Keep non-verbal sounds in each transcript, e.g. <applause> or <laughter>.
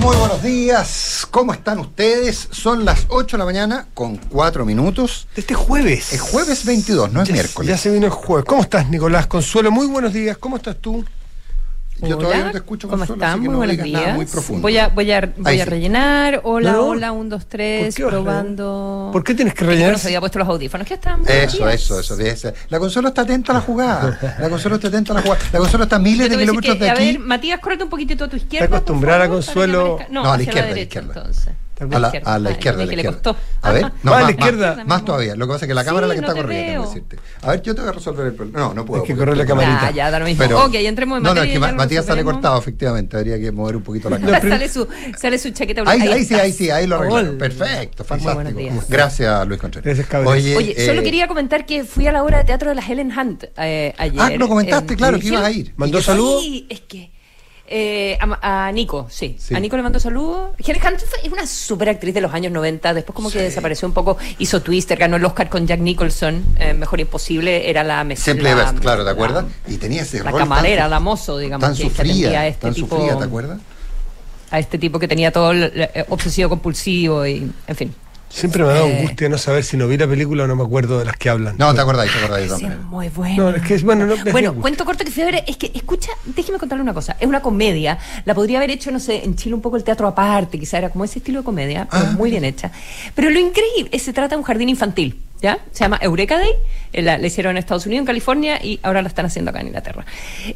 Muy buenos días, ¿cómo están ustedes? Son las 8 de la mañana con 4 minutos. Este jueves. Es jueves 22, no es Ya- miércoles. Ya se vino el jueves. ¿Cómo estás, Nicolás Consuelo? Muy buenos días. ¿Cómo estás tú? Yo Hola, todavía no te escucho, ¿Cómo Consuelo, están? así que Muy no buenos digas días. nada muy profundo. Voy a, voy a, voy Ahí a sí. rellenar. Hola, No. hola, un, dos, tres, ¿Por a probando. ¿Por qué tienes que rellenar? no se había puesto los audífonos. ¿Qué están? Eso, eso, eso. de esa- La Consuelo está atenta a la jugada. La Consuelo está atenta a la jugada. La Consuelo está a miles de kilómetros de a aquí. ver, Matías, córrete un poquitito a tu izquierda. por acostumbrada, favor, para Consuelo? que No, No, a la izquierda, a la derecha, izquierda. entonces. A la, a la Ah, izquierda, a la que le izquierda. A ver, <laughs> no, Ah, a la más, izquierda. más, más todavía. Lo que pasa es que la cámara es la que Sí, está no te corriendo, veo. déjame decirte. A ver, yo te voy a resolver el problema. No, no puedo. Hay que correr la camarita. Ya, ya, da lo mismo. Pero- ok, entremos en No, no, materia. es que Matías sale cortado, efectivamente. Habría que mover un poquito la No, cámara. sale, su, sale su chaqueta Ahí, blanca. ahí sí, está. ahí sí, ahí lo arreglamos. Hola. Perfecto, fantástico. Gracias, Luis Contreras. Gracias, cabrón. Oye, Oye, eh, solo quería comentar que fui a la obra de teatro de la Helen Hunt eh, ayer. Ah, lo comentaste, en claro, que ibas a ir. ¿Mandó saludos? Sí, es que. Eh, a, a Nico, sí. Sí. A Nico le mandó saludos. Helen Hunt fue- es una super actriz de los años 90. Después, como que desapareció un poco. Hizo Twister, ganó el Oscar con Jack Nicholson. eh, Mejor Imposible. Era la mes- Simple la- Best, claro, ¿te la- acuerdas? Y tenía ese La rol. tan camarera, su- la mozo, digamos. Tan que, que atendía a este tan tipo. sufrida, ¿te acuerdas? A este tipo que tenía todo el, eh, obsesivo compulsivo y. En fin. Siempre me ha dado Eh. angustia no saber si no vi la película o no me acuerdo de las que hablan. No, te acordáis, te acordáis Sí, también. muy bueno. No, es que es bueno. No, me Bueno, angustia. cuento corto que fui a ver, es que, escucha, déjeme contarle una cosa, es una comedia, la podría haber hecho, no sé, en Chile un poco el teatro aparte, quizá era como ese estilo de comedia, pero Ah, muy bien hecha. Pero lo increíble es que se trata de un jardín infantil, ¿ya? Se llama Eureka Day, eh, la, hicieron en Estados Unidos, en California, y ahora la están haciendo acá en Inglaterra.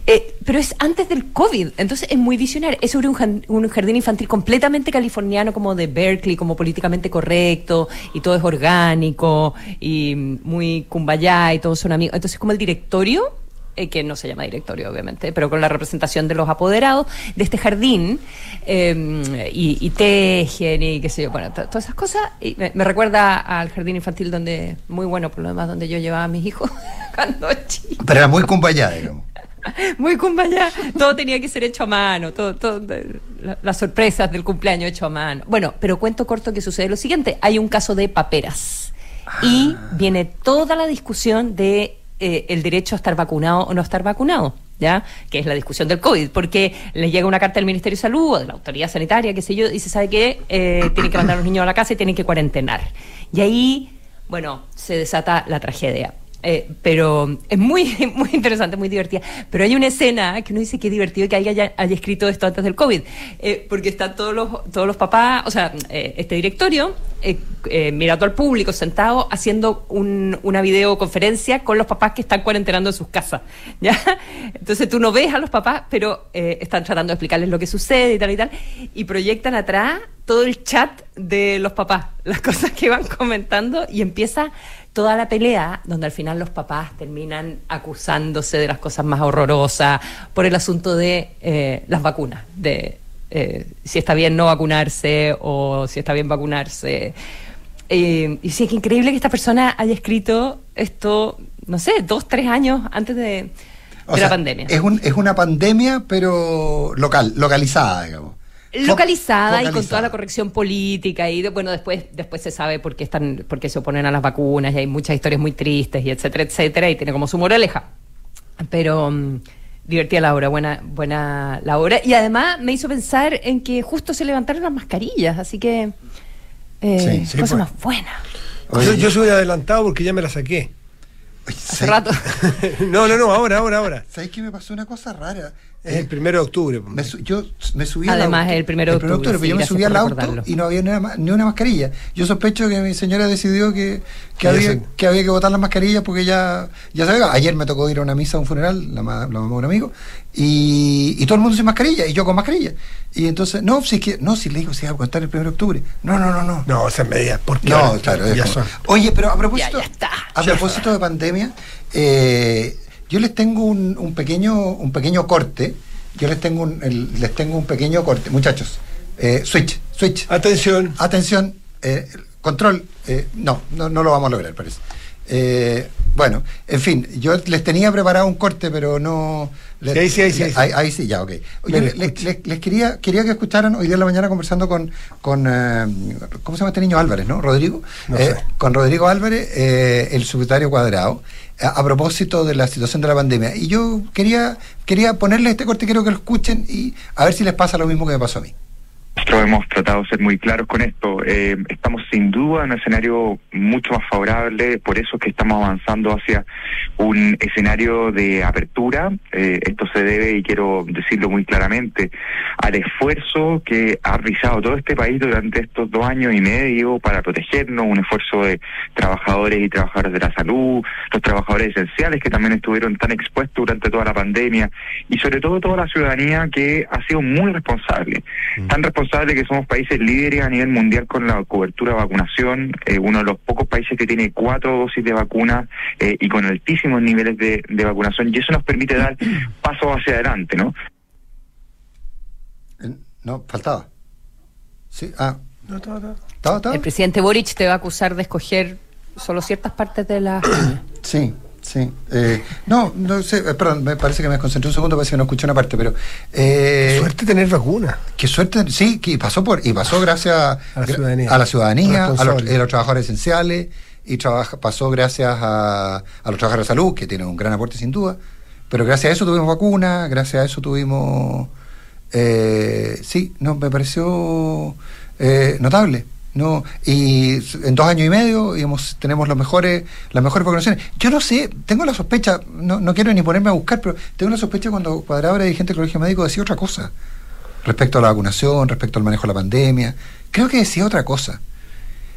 Eh, pero es antes del COVID, entonces es muy visionario, es sobre un, un jardín infantil completamente californiano, como de Berkeley, como políticamente correcto, y todo es orgánico, y muy kumbaya, y todos son amigos. Entonces, como el directorio eh, que no se llama directorio, obviamente, pero con la representación de los apoderados de este jardín, eh, y, y tejen y qué sé yo, bueno, to- todas esas cosas. Y me, me recuerda al jardín infantil donde, muy bueno por lo demás, donde yo llevaba a mis hijos <laughs> cuando chico. Pero era muy cumpallada, digamos. <laughs> Muy cumbaya, todo tenía que ser hecho a mano, todo, todo, la- las sorpresas del cumpleaños hecho a mano. Bueno, pero cuento corto que sucede lo siguiente, hay un caso de paperas y viene toda la discusión de eh, el derecho a estar vacunado o no estar vacunado. ¿Ya? Que es la discusión del COVID, porque les llega una carta del Ministerio de Salud o de la autoridad sanitaria, qué sé yo, y se sabe que eh, tienen que mandar a los niños a la casa y tienen que cuarentenar. Y ahí, bueno, se desata la tragedia. Eh, pero es muy, <laughs> muy interesante, muy divertida. Pero hay una escena que uno dice que es divertido que haya, haya escrito esto antes del COVID, eh, porque están todos los, todos los papás, o sea, eh, este directorio, eh, eh, mirando al público, sentado, haciendo un- una videoconferencia con los papás que están cuarentenando en sus casas. <laughs> ¿ya? Entonces tú no ves a los papás, pero eh, están tratando de explicarles lo que sucede y tal y tal, y proyectan atrás todo el chat de los papás, <laughs> las cosas que van comentando, y empieza toda la pelea donde al final los papás terminan acusándose de las cosas más horrorosas por el asunto de eh, las vacunas, de eh, si está bien no vacunarse o si está bien vacunarse. Eh, y sí, es increíble que esta persona haya escrito esto, no sé, dos, tres años antes de, sea, la pandemia. Es, un, es una pandemia, pero local, localizada, digamos. Localizada y con toda la corrección política y de- bueno después después se sabe por qué están por qué se oponen a las vacunas y hay muchas historias muy tristes y etcétera etcétera y tiene como su moraleja pero mm, divertida la obra buena buena la obra y además me hizo pensar en que justo se levantaron las mascarillas así que eh, Sí, sí, cosa pues. más buena Oye, Yo, yo soy adelantado porque ya me la saqué. hace ¿sabes- rato <laughs> no, no, no, ahora, ahora, ahora. ¿Sabes qué me pasó una cosa rara? Es el primero de octubre. Me yo me subí Además, auto. es el primero de octubre, pero sí, yo me subí al auto y no había ni una, ni una mascarilla. Yo sospecho que mi señora decidió que, que, había, que había que botar las mascarillas porque ya, ya sabía. Ayer me tocó ir a una misa a un funeral, la, ma- la mamá de un amigo, y, y todo el mundo sin mascarilla, y yo con mascarilla. Y entonces, no, si es que, no, si le digo, si va a contar el primero de octubre. No, no, no, no. No, esas medidas, porque No, claro. es como-. Oye, pero a propósito, Ya, ya está. a propósito de pandemia, eh, yo les tengo un, un pequeño un pequeño corte. Yo les tengo un, el- les tengo un pequeño corte, muchachos. Eh, switch, switch. Atención. Atención, eh, control. eh, no, no, no lo vamos a lograr, parece. Eh, bueno, en fin, yo les tenía preparado un corte, pero no. les- Sí, ahí sí, ahí sí, ahí sí. Ahí, ahí sí, ya, ok. Oye, Mire, les, les- les quería, quería que escucharan hoy día en la mañana conversando con, con eh, ¿cómo se llama este niño Álvarez, no? Rodrigo. No Eh, sé. Con Rodrigo Álvarez, eh, el subsecretario cuadrado, a, propósito de la situación de la pandemia. Y yo quería, quería ponerles este corte, quiero que lo escuchen y a ver si les pasa lo mismo que me pasó a mí. Nosotros hemos tratado de ser muy claros con esto. Eh, estamos sin duda en un escenario mucho más favorable, por eso es que estamos avanzando hacia un escenario de apertura. Eh, esto se debe, y quiero decirlo muy claramente, al esfuerzo que ha realizado todo este país durante estos dos años y medio para protegernos, un esfuerzo de trabajadores y trabajadoras de la salud, los trabajadores esenciales que también estuvieron tan expuestos durante toda la pandemia, y sobre todo toda la ciudadanía que ha sido muy responsable. Mm. Tan responsable que somos países líderes a nivel mundial con la cobertura de vacunación, eh, uno de los pocos países que tiene cuatro dosis de vacuna eh, y con altísimos niveles de, de vacunación, y eso nos permite dar pasos hacia adelante, ¿no? No, faltaba. Sí, ah. No, El presidente Boric te va a acusar de escoger solo ciertas partes de la... sí, sí. Eh, no, no sé, eh, perdón, me parece que me concentré un segundo, parece que no escuché una parte, pero... Eh, qué suerte tener vacuna. Qué suerte, sí, que pasó por y pasó gracias a, la ciudadanía, a, la ciudadanía, a, los, trabajadores esenciales, y trabaja, pasó gracias a, a los trabajadores de salud, que tienen un gran aporte sin duda, pero gracias a eso tuvimos vacuna, gracias a eso tuvimos eh, sí, no, me pareció eh, notable. No, y en dos años y medio tenemos los mejores, las mejores vacunaciones. Yo no sé, tengo la sospecha, no, no quiero ni ponerme a buscar, pero tengo la sospecha cuando Cuadrado era dirigente del Colegio Médico decía otra cosa respecto a la vacunación, respecto al manejo de la pandemia. Creo que decía otra cosa.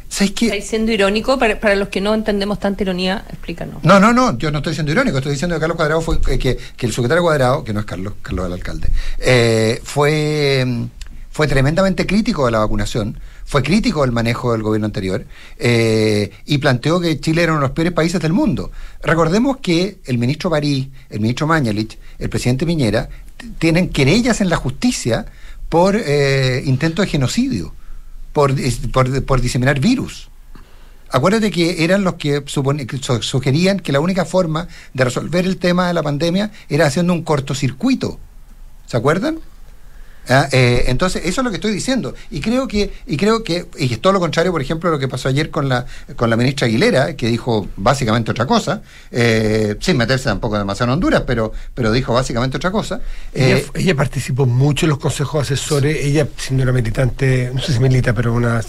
¿Sabes qué? ¿Estáis siendo irónico? Para, los que no entendemos tanta ironía, explícanos. No, no, no, yo no estoy siendo irónico, estoy diciendo que Carlos Cuadrado fue, eh, que, el secretario Cuadrado, que no es Carlos, Carlos el alcalde, eh, fue, fue tremendamente crítico de la vacunación, fue crítico del manejo del gobierno anterior eh, y planteó que Chile era uno de los peores países del mundo. Recordemos que el ministro París, el ministro Mañalich, el presidente Piñera, tienen querellas en la justicia por intento de genocidio por, por, diseminar virus. Acuérdate que eran los que, sugerían que la única forma de resolver el tema de la pandemia era haciendo un cortocircuito. ¿Se acuerdan? Ah, eh, entonces, eso es lo que estoy diciendo. Y creo que, y creo que, y es todo lo contrario, por ejemplo, lo que pasó ayer con la, con la ministra Aguilera, que dijo básicamente otra cosa, eh, sin meterse tampoco demasiado en Honduras, pero, pero dijo básicamente otra cosa. Ella, eh, ella, participó mucho en los consejos asesores, ella siendo una militante, no sé si milita, pero una,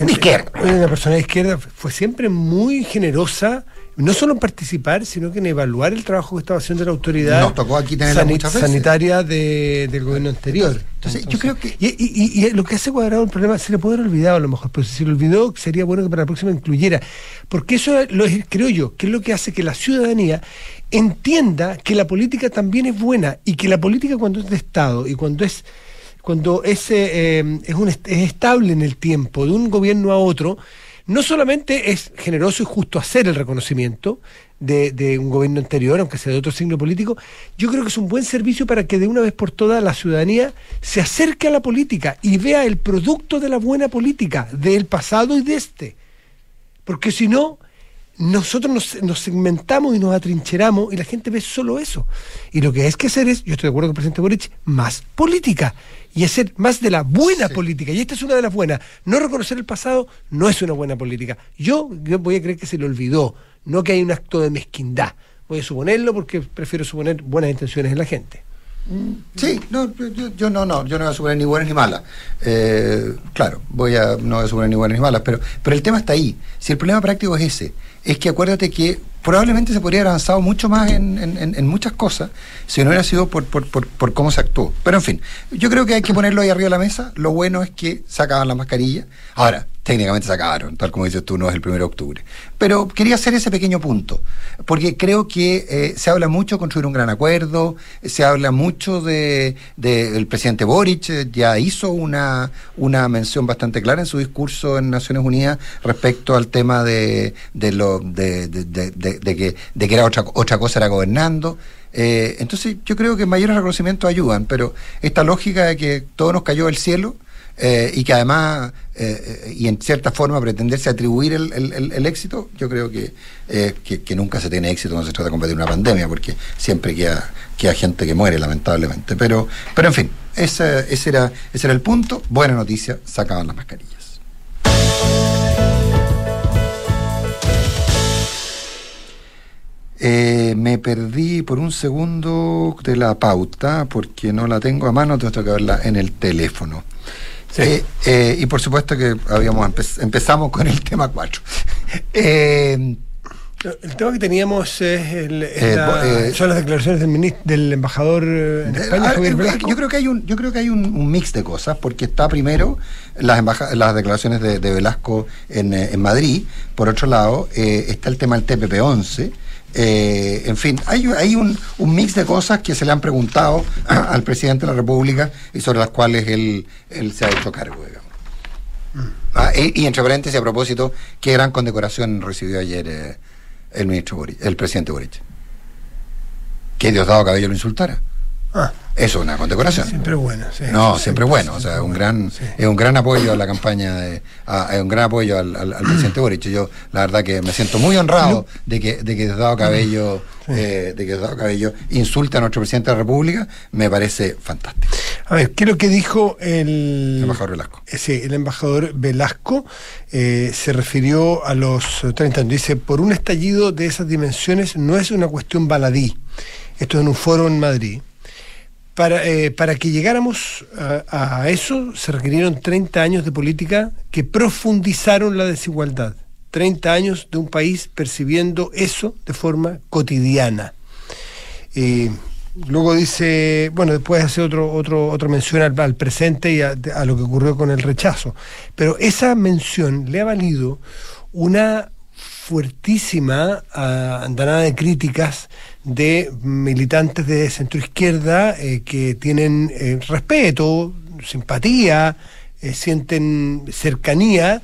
una izquierda. Una persona de izquierda fue siempre muy generosa no solo en participar, sino que en evaluar el trabajo que estaba haciendo la autoridad Nos tocó aquí tener sanitaria del gobierno anterior. Entonces, yo creo que... Y, lo que hace cuadrado el problema, se le puede haber olvidado a lo mejor, pero si se le olvidó, sería bueno que para la próxima incluyera. Porque eso lo creo yo, que es lo que hace que la ciudadanía entienda que la política también es buena y que la política cuando es de Estado y cuando es cuando es, eh, eh, es, un, es estable en el tiempo de un gobierno a otro, no solamente es generoso y justo hacer el reconocimiento de, un gobierno anterior, aunque sea de otro signo político, yo creo que es un buen servicio para que de una vez por todas la ciudadanía se acerque a la política y vea el producto de la buena política, del pasado y de este. Porque si no, nosotros nos, nos, segmentamos y nos atrincheramos y la gente ve solo eso. Y lo que hay que hacer es, yo estoy de acuerdo con el presidente Boric, más política y hacer más de la buena política. Y esta es una de las buenas. No reconocer el pasado no es una buena política. Yo, voy a creer que se le olvidó, no que hay un acto de mezquindad. Voy a suponerlo porque prefiero suponer buenas intenciones en la gente. Mm, sí, no, yo, no, no, yo no voy a suponer ni buenas ni malas. Eh, claro, voy a no voy a suponer ni buenas ni malas, pero, pero el tema está ahí. Si el problema práctico es ese, es que acuérdate que probablemente se podría haber avanzado mucho más en, en, muchas cosas si no hubiera sido por, por, por, por, cómo se actuó. Pero en fin, yo creo que hay que ponerlo ahí arriba de la mesa. Lo bueno es que sacaban la mascarilla. Ahora, técnicamente se acabaron, tal como dices tú, no es el 1 de octubre. Pero quería hacer ese pequeño punto, porque creo que eh, se habla mucho de construir un gran acuerdo, se habla mucho de, el presidente Boric, eh, ya hizo una, una mención bastante clara en su discurso en Naciones Unidas respecto al tema de, de, lo, de, que, de que era otra, otra cosa era gobernando. Eh, entonces yo creo que mayores reconocimientos ayudan, pero esta lógica de que todo nos cayó del cielo, eh, y que además, eh, eh, y en cierta forma, pretenderse atribuir el, el, éxito, yo creo que, que, nunca se tiene éxito cuando se trata de combatir una pandemia, porque siempre queda, queda gente que muere, lamentablemente. Pero, pero en fin, ese, ese, era, ese era el punto. Buena noticia, sacaban las mascarillas. Eh, me perdí por un segundo de la pauta porque no la tengo a mano, tengo que verla en el teléfono. Sí. Eh, eh, y por supuesto que habíamos empe- empezamos con el tema 4. <laughs> Eh, El tema que teníamos es, el- Eh, la- eh, son las declaraciones del, minis- del embajador en España, Ah, Javier. Yo creo que hay un, yo creo que hay un, un mix de cosas, porque está primero las embaja- las declaraciones de, de Velasco en, en Madrid, por otro lado eh, está el tema del TPP 11. Eh, en fin, hay, hay un, un mix de cosas que se le han preguntado <clears throat> al presidente de la República y sobre las cuales él, él se ha hecho cargo, digamos. Ah, y, y entre paréntesis, a propósito, qué gran condecoración recibió ayer eh, el ministro Boric, el presidente Boric. Que Diosdado Cabello lo insultara. Ah, Eso es una condecoración. siempre bueno. sí. No, Sí, siempre bueno, o sea, un gran, Sí. es un gran apoyo a la campaña, de, a- es un gran apoyo al, al- al presidente Boric. Yo, la verdad que me siento muy honrado de que, de que Diosdado Cabello, eh, de que Diosdado Cabello insulte a nuestro presidente de la República, me parece fantástico. A ver, ¿qué es lo que dijo el Embajador Velasco. Eh, Sí, el embajador Velasco eh, se refirió a los eh, 30 años. Dice, por un estallido de esas dimensiones no es una cuestión baladí. Esto es en un foro en Madrid. Para, eh, para que llegáramos a, eso se requirieron 30 años de política que profundizaron la desigualdad. 30 años de un país percibiendo eso de forma cotidiana. Eh, luego dice, bueno, después hace otro, otro, otra mención al, presente y a lo que ocurrió con el rechazo. Pero esa mención le ha valido una fuertísima ah, andanada de críticas de militantes de centroizquierda eh, que tienen eh, respeto, simpatía, eh, sienten cercanía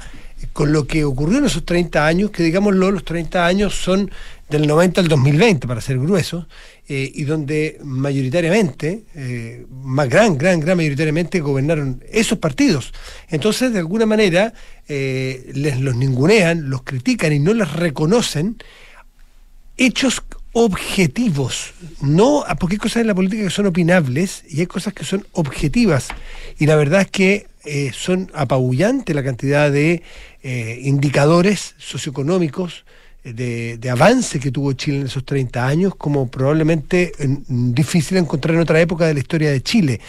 con lo que ocurrió en esos 30 años, que digámoslo, los 30 años son del 90 al 2020, para ser gruesos, eh, y donde mayoritariamente, eh, más gran, gran, gran mayoritariamente gobernaron esos partidos. Entonces, de alguna manera, eh, les los ningunean, los critican y no les reconocen hechos objetivos, no porque hay cosas en la política que son opinables y hay cosas que son objetivas. Y la verdad es que son apabullante la cantidad de indicadores socioeconómicos de, avance que tuvo Chile en esos 30 años, como probablemente en- difícil encontrar en otra época de la historia de Chile.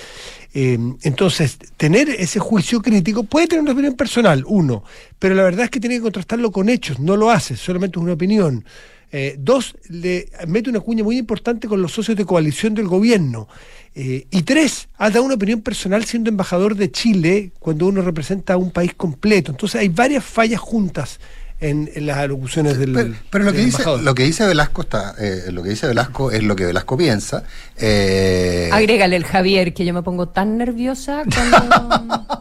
Eh, entonces, tener ese juicio crítico puede tener una opinión personal, uno, pero la verdad es que tiene que contrastarlo con hechos, no lo hace, solamente es una opinión. Eh, dos, le mete una cuña muy importante con los socios de coalición del gobierno. Eh, y tres, ha dado una opinión personal siendo embajador de Chile cuando uno representa a un país completo. Entonces hay varias fallas juntas en, en las alocuciones del, Pero, pero lo, que dice, lo que dice Velasco está, eh, lo que dice Velasco es lo que Velasco piensa. Eh, Agrégale el Javier, que yo me pongo tan nerviosa cuando... <laughs>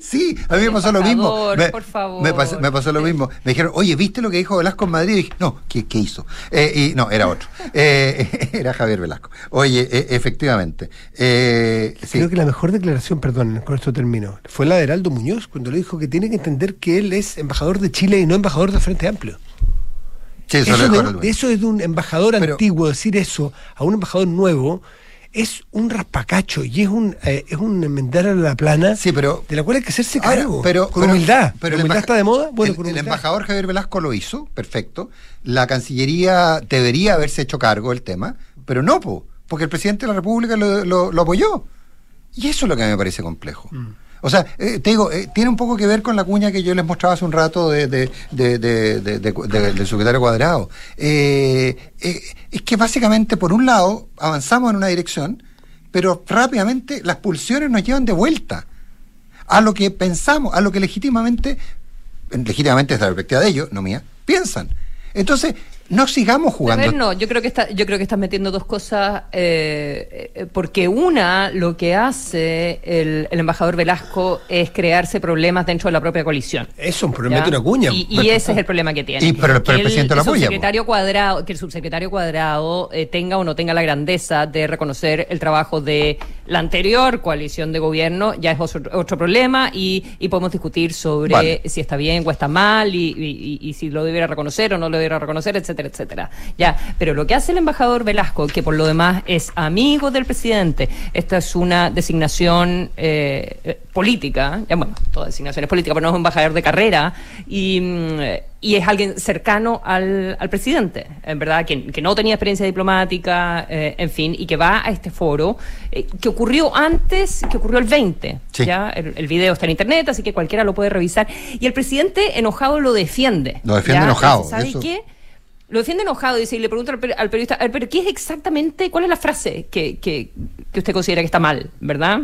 Sí, a mí me pasó lo mismo. Me, por favor. me pasó, me pasó lo mismo. Me dijeron, oye, ¿viste lo que dijo Velasco en Madrid? Y dije, no, ¿qué, qué hizo? Eh, y no, era otro. <laughs> Eh, <laughs> era Javier Velasco. Oye, eh, efectivamente. Eh, sí. Creo que la mejor declaración, perdón, con esto termino, fue la de Heraldo Muñoz, cuando le dijo que tiene que entender que él es embajador de Chile y no embajador del Frente Amplio. Sí, eso de, eso es de un embajador Pero- antiguo, decir eso a un embajador nuevo es un raspacacho y es un eh, es un enmendar a la plana Sí, pero- de la cual hay que hacerse Ahora, cargo pero, con pero- humildad. pero ¿La humildad está de moda? Bueno, el, el embajador Javier Velasco lo hizo, perfecto. La Cancillería debería haberse hecho cargo del tema, pero no, po, porque el presidente de la República lo, lo- lo apoyó. Y eso es lo que a mí me parece complejo. Mm. O sea, eh, te digo, eh, tiene un poco que ver con la cuña que yo les mostraba hace un rato de, de- de- de- de- de- de- del secretario Cuadrado. Eh, eh, es que básicamente, por un lado, avanzamos en una dirección, pero rápidamente las pulsiones nos llevan de vuelta a lo que pensamos, a lo que legítimamente, legítimamente desde la perspectiva de ellos, no mía, piensan. Entonces, no sigamos A jugando. ver, no, yo creo que está, yo creo que estás metiendo dos cosas, eh, eh, porque una, lo que hace el, el embajador Velasco es crearse problemas dentro de la propia coalición. Eso, pero ¿ya? mete una cuña. Y, y ese es el problema que tiene. Y, pero- pero el Que presidente lo apoya, subsecretario cuadrado, que el subsecretario Cuadrado eh, tenga o no tenga la grandeza de reconocer el trabajo de la anterior coalición de gobierno, ya es otro, otro problema y, y podemos discutir sobre Vale. si está bien o está mal y, y- y- y si lo debiera reconocer o no lo debiera reconocer, etcétera, etcétera. Ya, pero lo que hace el embajador Velasco, que por lo demás es amigo del presidente, esta es una designación eh, eh, política, ya bueno, toda designación es política, pero no es un embajador de carrera y mm, y es alguien cercano al, al presidente, en verdad, que, que, no tenía experiencia diplomática, eh, en fin, y que va a este foro, eh, que ocurrió antes, que ocurrió el 20. Sí. ¿ya? El, el, video está en internet, así que cualquiera lo puede revisar. Y el presidente enojado lo defiende. Lo defiende ¿ya? enojado. ¿Sabe eso. qué? Lo defiende enojado, dice, y le pregunta al, al periodista, pero ¿qué es exactamente, cuál es la frase que, que, que usted considera que está mal, verdad?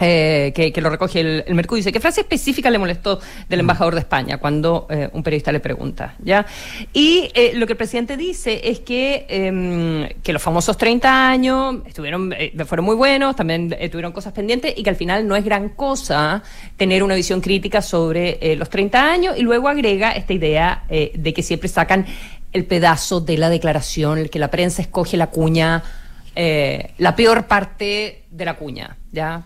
Eh, que, que, lo recoge el, el, Mercurio. Dice, ¿qué frase específica le molestó del embajador de España cuando eh, un periodista le pregunta? ¿ya? Y eh, lo que el presidente dice es que, eh, que los famosos 30 años estuvieron, fueron muy buenos, también tuvieron cosas pendientes y que al final no es gran cosa tener una visión crítica sobre los 30 años y luego agrega esta idea de que siempre sacan el pedazo de la declaración, el que la prensa escoge la cuña, la peor parte de la cuña, ¿ya?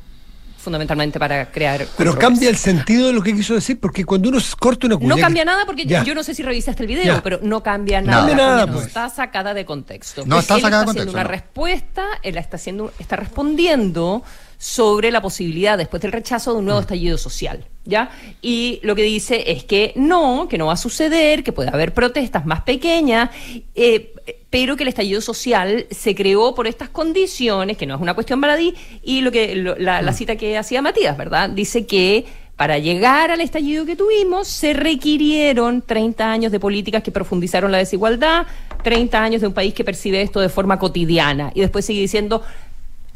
Fundamentalmente para crear. Pero cambia el sentido de lo que quiso decir, porque cuando uno corta una cuña. No cambia nada, porque ya. yo no sé si revisaste el video, ya. pero no cambia nada. No cambia nada, no pues. está sacada de contexto. No está él sacada está de contexto. Haciendo una no. respuesta, él está haciendo, está respondiendo sobre la posibilidad después del rechazo de un nuevo mm. estallido social, ¿ya? Y lo que dice es que no, que no va a suceder, que puede haber protestas más pequeñas, eh, pero que el estallido social se creó por estas condiciones, que no es una cuestión baladí, y lo que lo, la, la, cita que hacía Matías, ¿verdad? Dice que para llegar al estallido que tuvimos se requirieron 30 años de políticas que profundizaron la desigualdad, 30 años de un país que percibe esto de forma cotidiana, y después sigue diciendo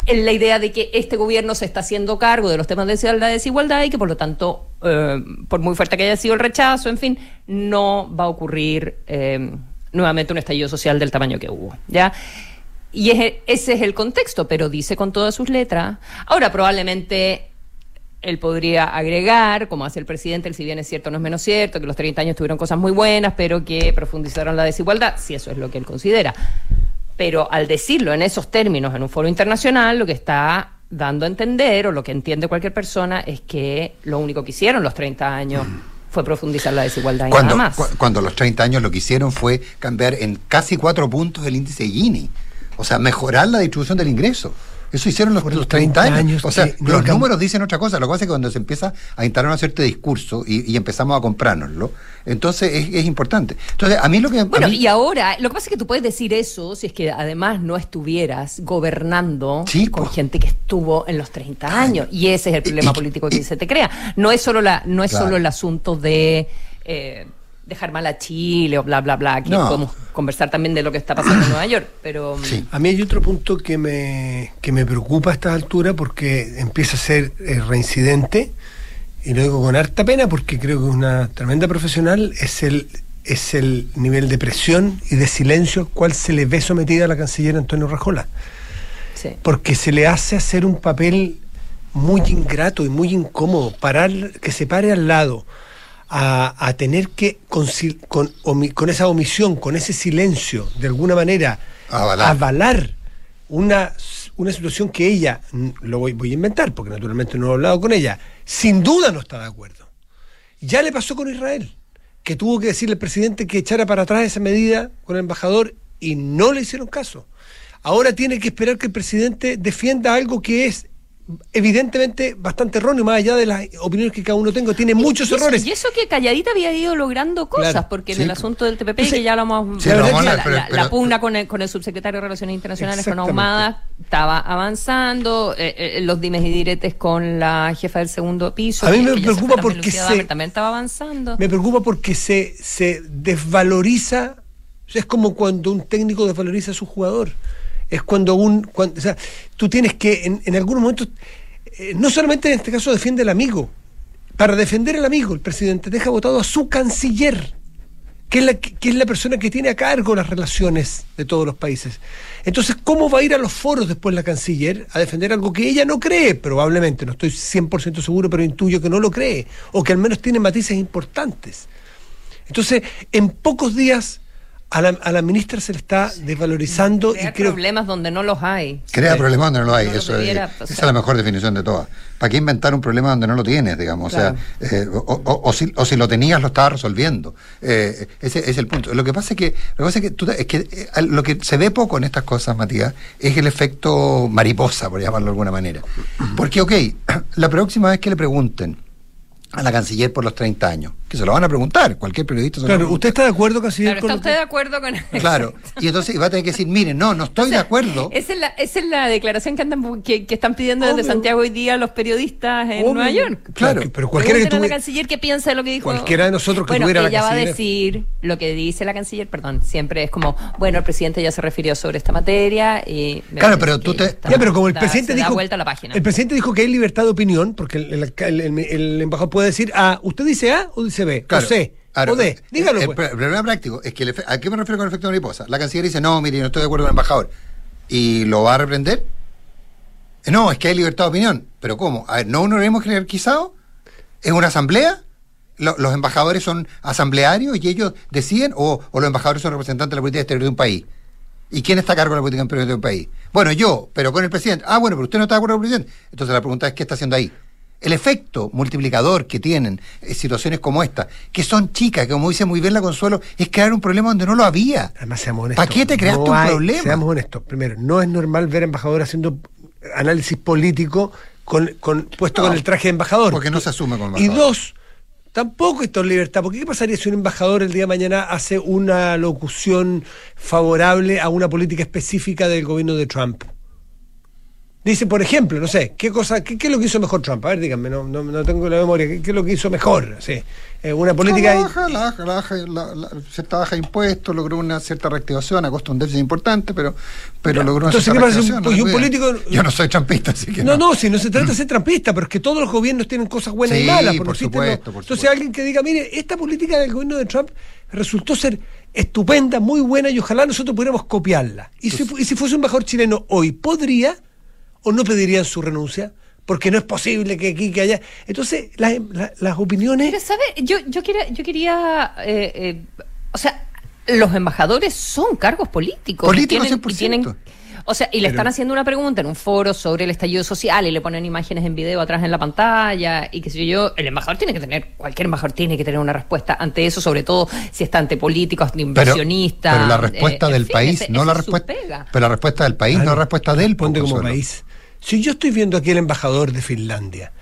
en la idea de que este gobierno se está haciendo cargo de los temas de la desigualdad y que por lo tanto, eh, por muy fuerte que haya sido el rechazo, en fin, no va a ocurrir eh, nuevamente un estallido social del tamaño que hubo. ¿ya? Y es, ese es el contexto, pero dice con todas sus letras. Ahora, probablemente él podría agregar, como hace el presidente, si bien es cierto, no es menos cierto, que los 30 años tuvieron cosas muy buenas, pero que profundizaron la desigualdad, si eso es lo que él considera pero al decirlo en esos términos en un foro internacional, lo que está dando a entender, o lo que entiende cualquier persona, es que lo único que hicieron los 30 años fue profundizar la desigualdad y cuando, nada más. Cu cuando los 30 años lo que hicieron fue cambiar en casi cuatro puntos el índice Gini. O sea, mejorar la distribución del ingreso. Eso hicieron los, los 30, 30 años. años. O sea, los números dicen otra cosa. Lo que pasa es que cuando se empieza a instalar un cierto discurso y, y empezamos a comprárnoslo, entonces es, es, importante. Entonces, a mí lo que. Bueno, mí... y ahora, lo que pasa es que tú puedes decir eso si es que además no estuvieras gobernando sí, con pues. gente que estuvo en los 30 años. Y ese es el problema y, político y, que se te crea. No es solo, la, no es claro. solo el asunto de. Eh, dejar mal a Chile o bla, bla, bla. Aquí no. podemos conversar también de lo que está pasando en Nueva York, pero... Sí. A mí hay otro punto que me, que me preocupa a esta altura porque empieza a ser eh, reincidente y lo digo con harta pena porque creo que es una tremenda profesional, es el, es el nivel de presión y de silencio al cual se le ve sometida a la canciller Antonio Rajola. Sí. Porque se le hace hacer un papel muy ingrato y muy incómodo, parar, que se pare al lado a, a tener que, con, con, con, esa omisión, con ese silencio, de alguna manera, avalar, avalar una, una situación que ella, lo voy, voy, a inventar, porque naturalmente no he hablado con ella, sin duda no está de acuerdo. Ya le pasó con Israel, que tuvo que decirle al presidente que echara para atrás esa medida con el embajador y no le hicieron caso. Ahora tiene que esperar que el presidente defienda algo que es evidentemente bastante erróneo, más allá de las opiniones que cada uno tenga, tiene muchos y eso, errores. Y eso que Calladita había ido logrando cosas, claro, porque sí, en el asunto del TPP, sí, que ya lo hemos... sí, la, la, la, la, la, pugna con el, con el subsecretario de Relaciones Internacionales, con Ahumada, estaba avanzando, eh, eh, los dimes y diretes con la jefa del segundo piso. A mí me preocupa se porque se... También estaba avanzando. Me preocupa porque se, se desvaloriza, es como cuando un técnico desvaloriza a su jugador. Es cuando un... Cuando, o sea, tú tienes que, en, en algunos momentos eh, no solamente en este caso defiende al amigo, para defender al amigo, el presidente deja votado a su canciller, que es, la, que es la persona que tiene a cargo las relaciones de todos los países. Entonces, ¿cómo va a ir a los foros después la canciller a defender algo que ella no cree? Probablemente, no estoy 100% seguro, pero intuyo que no lo cree, o que al menos tiene matices importantes. Entonces, en pocos días a la, a la, ministra se le está desvalorizando Crea y creo problemas donde no los hay. Crea sí. problemas donde no los hay. No Eso debiera, es, o esa es la mejor definición de todas. ¿Para qué inventar un problema donde no lo tienes, digamos? Claro. O sea, eh, o, o, o, si, o, si, lo tenías, lo estabas resolviendo. Eh, ese es el punto. Lo que pasa es que, lo que, pasa es que, tú, es que eh, lo que se ve poco en estas cosas, Matías, es el efecto mariposa, por llamarlo de alguna manera. Porque, ok, <clears throat> la próxima vez que le pregunten a la canciller por los 30 años, que se lo van a preguntar, cualquier periodista se lo va a Claro, ¿usted está de acuerdo, canciller? Claro, con ¿Está usted que- de acuerdo con Claro, y entonces va a tener que decir, miren, no, no estoy de acuerdo. Esa es la, esa es la declaración que, andan, que, que están pidiendo desde. Santiago hoy día los periodistas en Obvio. Nueva York. Claro, Claro. pero cualquiera que Pregúntenle a tuve- la canciller qué piensa de lo que dijo. Cualquiera de nosotros que bueno, tuviera la ella va a canciller- decir lo que dice la canciller, perdón, siempre es como, bueno, el presidente ya se refirió sobre esta materia y... Claro, pero que tú te- está- Ya, pero como el presidente se da dijo. vuelta a la página. El presidente dijo que hay libertad de opinión, porque el, el- el- el- el embajador puede decir A, ¿usted dice A o dice B? Claro. O C, Claro, o D. Dígalo, el, pues. el problema práctico es que, el ¿a qué me refiero con el efecto mariposa? La canciller dice, no, mire, no estoy de acuerdo con el embajador. ¿Y lo va a reprender? Eh, No, es que hay libertad de opinión. ¿Pero cómo? A ver, ¿no un organismo jerarquizado? ¿Es una asamblea? Lo- ¿Los embajadores son asamblearios y ellos deciden? ¿O, o los embajadores son representantes de la política exterior de un país? ¿Y quién está a cargo de la política exterior de un país? Bueno, yo, pero con el presidente. Ah, bueno, pero usted no está de acuerdo con el presidente. Entonces la pregunta es, ¿qué está haciendo ahí? El efecto multiplicador que tienen eh, situaciones como esta, que son chicas, que como dice muy bien la Consuelo, es crear un problema donde no lo había. Además, seamos honestos. ¿Para qué te creaste no un problema? Seamos honestos. Primero, no es normal ver embajador haciendo análisis político con, con- puesto No, con el traje de embajador. porque no se asume Y embajador. dos, tampoco esto es libertad. Porque ¿qué pasaría si un embajador el día de mañana hace una locución favorable a una política específica del gobierno de Trump? Dice, por ejemplo, no sé, ¿qué cosa, qué, qué es lo que hizo mejor Trump? A ver, díganme, no, no, no tengo la memoria, ¿qué, qué es lo que hizo mejor? Sí, eh, una política... La baja, la baja, la baja, la- la- cierta baja de impuestos, logró una cierta reactivación a costa de un déficit importante, pero, pero Ya. logró una Entonces, cierta ¿qué si reactivación, no y un político- Yo no soy trampista, así que No, no, si no se trata de ser trampista, pero es que todos los gobiernos tienen cosas buenas y malas. por no los- supuesto, por Entonces supuesto. alguien que diga, mire, esta política del gobierno de Trump resultó ser estupenda, muy buena y ojalá nosotros pudiéramos copiarla. Y si, fu- y si fuese un embajador chileno hoy, ¿podría o no pedirían su renuncia? Porque no es posible que aquí, que allá. Entonces, las, las- las opiniones... Pero, ¿sabe? Yo, yo quería, yo quería eh, eh, o sea, los embajadores son cargos políticos. Políticos, y tienen, y 100%. tienen- o sea, y le están haciendo una pregunta en un foro sobre el estallido social y le ponen imágenes en video atrás en la pantalla y qué sé yo. El embajador tiene que tener, cualquier embajador tiene que tener una respuesta ante eso, sobre todo si está ante políticos, ante Pero, inversionistas. pero la eh, respuesta en del fin, país, ese- no la respuesta. Pero la respuesta del país, no la respuesta del Responde como país. Si yo estoy viendo aquí el embajador de Finlandia,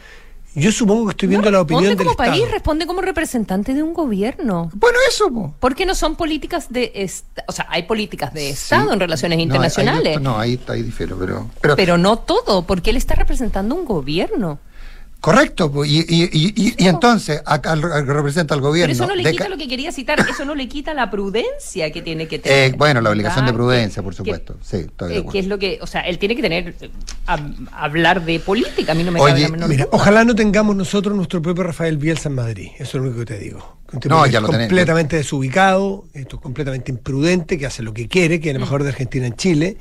yo supongo que estoy viendo No la opinión responde del como Estado. país, responde como representante de un gobierno. Bueno, eso, po. Porque no son políticas de Estado, o sea, hay políticas de Sí. Estado en relaciones No, ahí- internacionales, ahí- no, ahí, ahí difiero, pero, pero, pero no todo, porque él está representando un gobierno. Correcto, y, y, y, y- entonces acá representa al gobierno. Pero eso no le quita lo que quería citar, eso no le quita la prudencia que tiene que tener. Eh, bueno, la obligación de ¿verdad? prudencia, por Que- supuesto. Sí, estoy de eh, acuerdo. que es lo que, o sea, él tiene que tener, eh, hab- hablar de política, a mí no me Oye, cabe Mira, ojalá no tengamos nosotros nuestro propio Rafael Bielsa en Madrid. Eso es lo único que te digo. No, que ya es lo tenés. completamente desubicado, esto es completamente imprudente, que hace lo que quiere, que es el mejor de Argentina en Chile,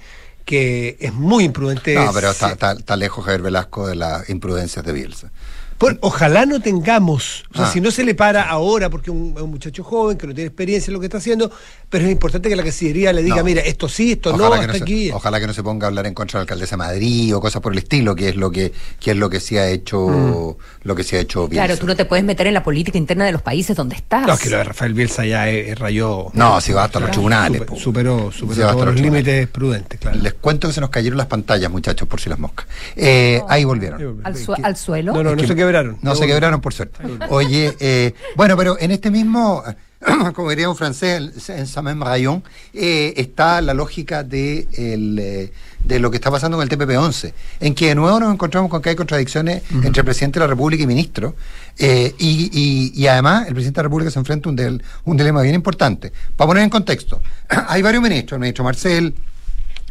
que es muy imprudente. No, pero está, está- está lejos Javier Velasco de las imprudencias de Bielsa. Por- ojalá no tengamos, o sea, Ah. si no se le para ahora, porque un, un muchacho joven que no tiene experiencia en lo que está haciendo, pero es importante que la Cancillería le diga, No. mira, esto sí, esto no, Ojalá, que hasta no se, aquí. ojalá que no se ponga a hablar en contra de la alcaldesa de Madrid o cosas por el estilo, que es lo que, que es lo que se ha hecho, Mm. lo que se ha hecho Bielsa. Claro, tú no te puedes meter en la política interna de los países donde estás. No, es que lo de Rafael Bielsa ya eh, rayó. No, si va hasta los tribunales. Super- superó superó va hasta todos los límites prudentes, claro. Les cuento que se nos cayeron las pantallas, muchachos, por si las moscas. Eh, Ahí volvieron. ¿Al, su- al suelo. No, no, Es no que- se quebraron. No se quebraron, por suerte. Oye, eh, bueno, pero en este mismo, <clears throat> como diría un francés, en Samen Rayon, eh, está la lógica de, el, eh, de lo que está pasando con el TPP-11, en que de nuevo nos encontramos con que hay contradicciones entre el presidente de la República y ministro, eh, y, y- y además el presidente de la República se enfrenta a un, del- un dilema bien importante. Para poner en contexto, <clears throat> hay varios ministros, el ministro Marcel,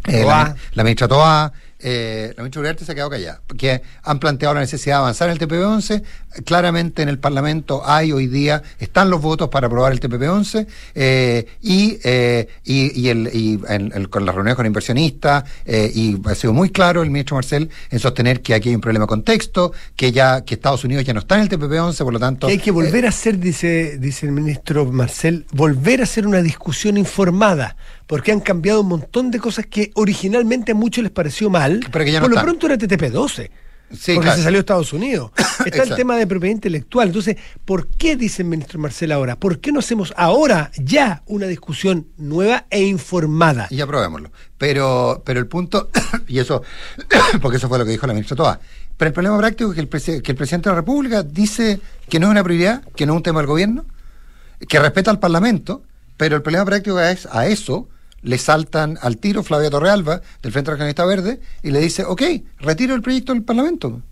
eh, la, la ministra Toá, eh, la ministra Uriarte se ha quedado callada, porque han planteado la necesidad de avanzar en el TPP-11. Claramente en el Parlamento hay hoy día, están los votos para aprobar el TPP-11 eh, y, eh, y, y el, y en- el- con las reuniones con inversionistas eh, y ha sido muy claro el ministro Marcel en sostener que aquí hay un problema de contexto, que ya que Estados Unidos ya no está en el TPP-11, por lo tanto... Que hay que eh, volver a hacer, dice, dice el ministro Marcel, volver a hacer una discusión informada, porque han cambiado un montón de cosas que originalmente a muchos les pareció mal. Pero que ya no Por lo están. pronto era TTP-12. Sí, porque claro. se salió a Estados Unidos. <coughs> Está el tema de propiedad intelectual. Entonces, ¿por qué, dice el ministro Marcel ahora? ¿Por qué no hacemos ahora ya una discusión nueva e informada? Y aprobémoslo. Pero, pero el punto, <coughs> y eso, <coughs> porque eso fue lo que dijo la ministra Toa, pero el problema práctico es que el, que el presidente de la República dice que no es una prioridad, que no es un tema del gobierno, que respeta al Parlamento, pero el problema práctico es a eso le saltan al tiro Flavia Torrealba del Frente Regionalista Verde y le dice, ok, retiro el proyecto del Parlamento.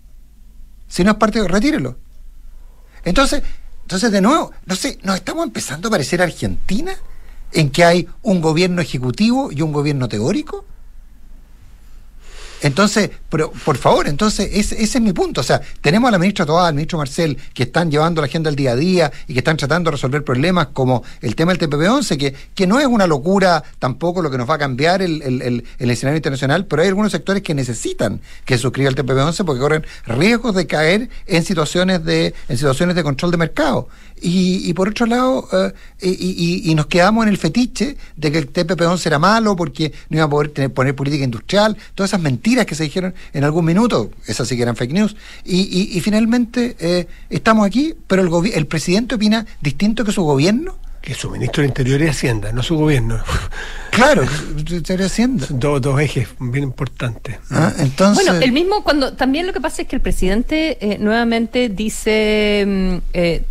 Si no es parte, retírelo. Entonces, entonces de nuevo, no sé, nos estamos empezando a parecer Argentina en que hay un gobierno ejecutivo y un gobierno teórico. Entonces, pero por favor, entonces ese, ese es mi punto. O sea, tenemos a la ministra Toada, al ministro Marcel, que están llevando la agenda al día a día y que están tratando de resolver problemas como el tema del TPP-11, que, que no es una locura tampoco lo que nos va a cambiar el, el, el- el escenario internacional, pero hay algunos sectores que necesitan que suscriba el TPP-11 porque corren riesgos de caer en situaciones de, en situaciones de control de mercado. Y, y por otro lado, eh, y, y- y nos quedamos en el fetiche de que el TPP-11 era malo porque no iba a poder tener, poner política industrial, todas esas mentiras que se dijeron en algún minuto, esas sí que eran fake news. Y, y- y finalmente eh, estamos aquí, pero el, el presidente opina distinto que su gobierno. Que su ministro de Interior y Hacienda, no su gobierno. Claro, <laughs> estaría haciendo. Son dos, dos ejes bien importantes. Ah, Entonces, Bueno, el mismo cuando también lo que pasa es que el presidente eh, nuevamente dice mm, eh,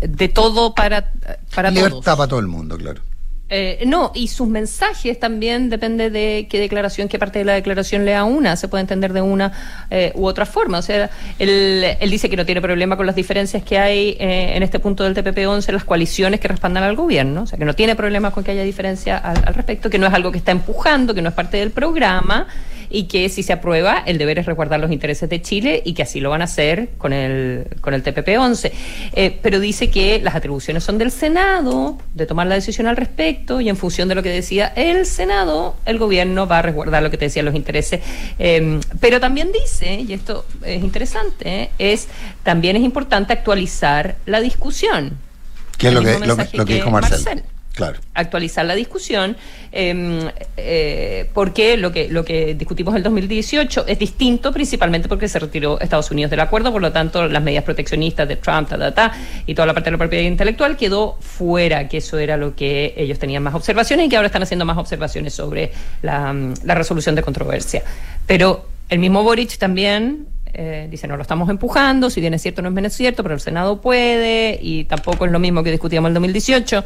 de todo para para libertad todos. para todo el mundo, claro. Eh, no, y sus mensajes también depende de qué declaración, qué parte de la declaración lea una, se puede entender de una eh, u otra forma. O sea, él, él dice que no tiene problema con las diferencias que hay eh, en este punto del TPP-11, las coaliciones que respaldan al gobierno, o sea, que no tiene problema con que haya diferencia al, al respecto, que no es algo que está empujando, que no es parte del programa y que si se aprueba, el deber es resguardar los intereses de Chile y que así lo van a hacer con el, con el TPP-11. Eh, pero dice que las atribuciones son del Senado, de tomar la decisión al respecto, y en función de lo que decía el Senado, el gobierno va a resguardar lo que te decían los intereses. Eh, pero también dice, y esto es interesante, es también es importante actualizar la discusión. Que es lo que, lo, que dijo Marcel. Marcel Actualizar la discusión, eh, eh, porque lo que, lo que discutimos en el 2018 es distinto, principalmente porque se retiró Estados Unidos del acuerdo, por lo tanto, las medidas proteccionistas de Trump, ta, ta, ta, y toda la parte de la propiedad intelectual quedó fuera, que eso era lo que ellos tenían más observaciones y que ahora están haciendo más observaciones sobre la, la resolución de controversia. Pero el mismo Boric también eh, dice, no lo estamos empujando, si bien es cierto no es menos cierto, pero el Senado puede y tampoco es lo mismo que discutíamos en el 2018.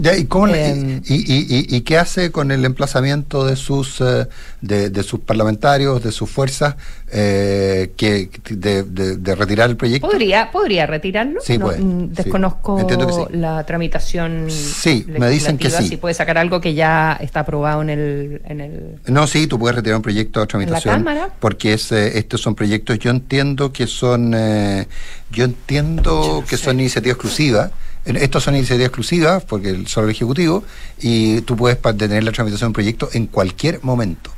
Ya, ¿y, cómo Em. y, y- y- qué hace con el emplazamiento de sus eh, de, de sus parlamentarios, de sus fuerzas, eh, que de, de- de retirar el proyecto? ¿Podría, ¿Podría retirarlo? Sí, No, puede, mm, sí. Desconozco sí. la tramitación. Sí, me dicen que sí. Si puede sacar algo que ya está aprobado en el. En el No, sí, tú puedes retirar un proyecto de tramitación. Cámara? Porque es, eh, estos son proyectos, yo entiendo que son, eh, yo entiendo que son iniciativas exclusivas. Eh, Estos son iniciativas exclusivas porque el- solo el Ejecutivo y tú puedes detener la tramitación de un proyecto en cualquier momento.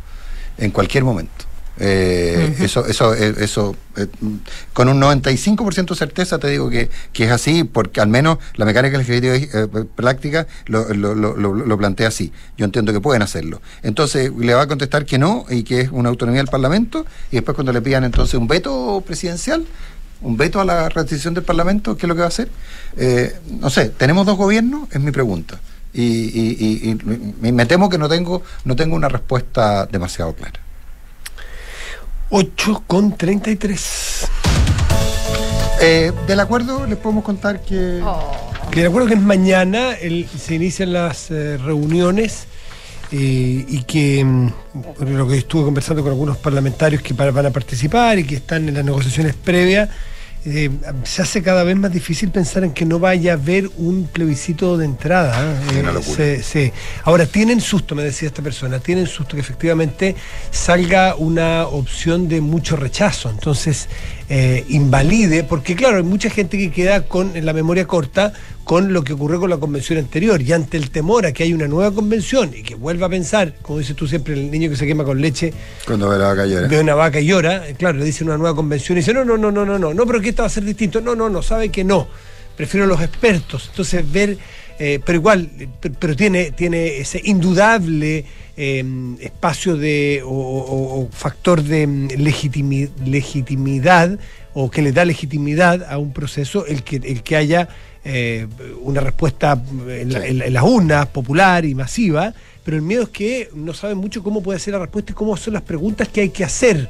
En cualquier momento. Eh, Eso, eso, eh, eso eh, con un 95% de certeza te digo que, que es así, porque al menos la mecánica legislativa eh, práctica lo, lo, lo, lo- lo plantea así. Yo entiendo que pueden hacerlo. Entonces le va a contestar que no y que es una autonomía del Parlamento, y después cuando le pidan entonces un veto presidencial, un veto a la ratificación del Parlamento, ¿qué es lo que va a hacer? Eh, no sé, ¿tenemos dos gobiernos? Es mi pregunta. Y, y- y- y me- temo que no tengo, no tengo una respuesta demasiado clara. 8 con 33. Eh, del acuerdo les podemos contar que... Oh. Que de acuerdo que es mañana, el- se inician las eh, reuniones eh, y que mm, lo que estuve conversando con algunos parlamentarios que van a participar y que están en las negociaciones previas, eh, se hace cada vez más difícil pensar en que no vaya a haber un plebiscito de entrada. ¿eh? Es una locura. se- se- Ahora, tienen susto, me decía esta persona, tienen susto que efectivamente salga una opción de mucho rechazo. Entonces, eh, invalide, porque claro, hay mucha gente que queda con en la memoria corta con lo que ocurrió con la convención anterior y ante el temor a que haya una nueva convención y que vuelva a pensar, como dices tú siempre, el niño que se quema con leche Cuando ve la vaca llora. ve una vaca y llora, eh, claro, le dice una nueva convención y dice, no, no, no, no, no, no, no, pero que esto va a ser distinto, no, no, no, sabe que no, prefiero los expertos, entonces ver, eh, pero igual, eh, pe- pero tiene, tiene ese indudable eh, espacio de, o, o- o factor de mm, legitimi- legitimidad, o que le da legitimidad a un proceso, el que, el que haya eh, una respuesta en, la- Sí. en la- en las urnas popular y masiva, pero el miedo es que no saben mucho cómo puede ser la respuesta y cómo son las preguntas que hay que hacer.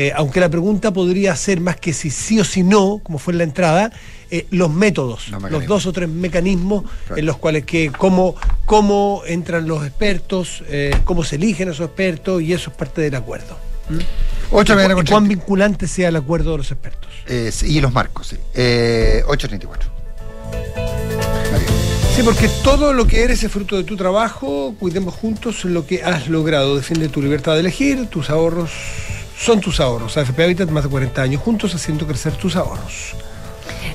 Eh, aunque la pregunta podría ser más que si sí o si no, como fue en la entrada, eh, los métodos, Los dos o tres mecanismos Claro. en los cuales que cómo, cómo entran los expertos, eh, cómo se eligen a esos expertos y eso es parte del acuerdo. 8 de la mañana con Y cuán 30. vinculante sea el acuerdo de los expertos. Y los marcos, sí. Eh, 8.34. María. Sí, porque todo lo que eres es fruto de tu trabajo, cuidemos juntos lo que has logrado, defiende tu libertad de elegir, tus ahorros son tus ahorros. AFP Habitat más de 40 años juntos haciendo crecer tus ahorros.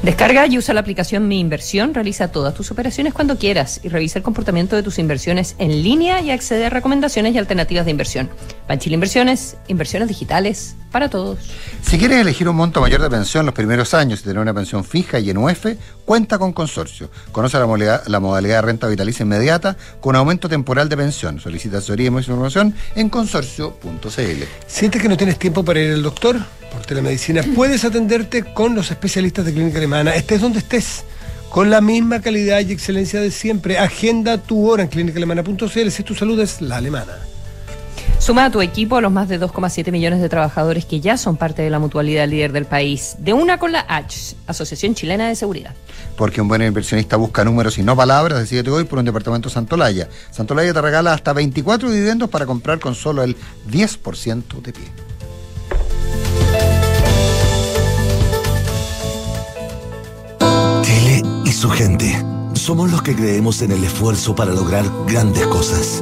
Descarga y usa la aplicación Mi Inversión, realiza todas tus operaciones cuando quieras y revisa el comportamiento de tus inversiones en línea y accede a recomendaciones y alternativas de inversión. Banchile Inversiones, inversiones digitales para todos. Si quieres elegir un monto mayor de pensión los primeros años y tener una pensión fija y en UF, cuenta con Consorcio. Conoce la modalidad, la modalidad de renta vitalicia inmediata con aumento temporal de pensión. Solicita asesoría y más información en consorcio.cl. ¿Sientes que no tienes tiempo para ir al doctor? Por telemedicina <clears throat> puedes atenderte con los especialistas de Clínica Alemana, estés donde estés. Con la misma calidad y excelencia de siempre. Agenda tu hora en clínicaalemana.cl si tu salud es la alemana. Suma a tu equipo a los más de 2,7 millones de trabajadores que ya son parte de la mutualidad líder del país. De una con la H, Asociación Chilena de Seguridad. Porque un buen inversionista busca números y no palabras, decídete hoy por un departamento Santolaya. Santolaya te regala hasta 24 dividendos para comprar con solo el 10% de pie. Chile y su gente. Somos los que creemos en el esfuerzo para lograr grandes cosas.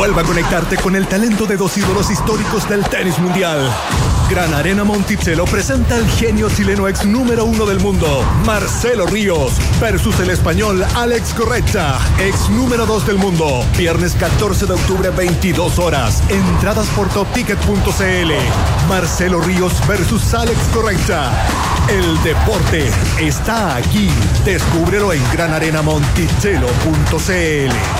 Vuelva a conectarte con el talento de dos ídolos históricos del tenis mundial. Gran Arena Monticello presenta al genio chileno ex número uno del mundo, Marcelo Ríos, versus el español Alex Correcha, ex número dos del mundo. Viernes 14 de octubre, 22 horas. Entradas por topticket.cl. Marcelo Ríos versus Alex Correcha. El deporte está aquí. Descúbrelo en granarenamonticello.cl.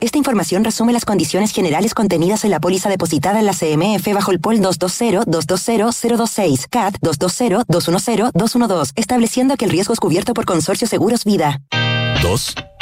Esta información resume las condiciones generales contenidas en la póliza depositada en la CMF bajo el POL 220-220-026, CAT 220-210-212, estableciendo que el riesgo es cubierto por Consorcio Seguros Vida. 2.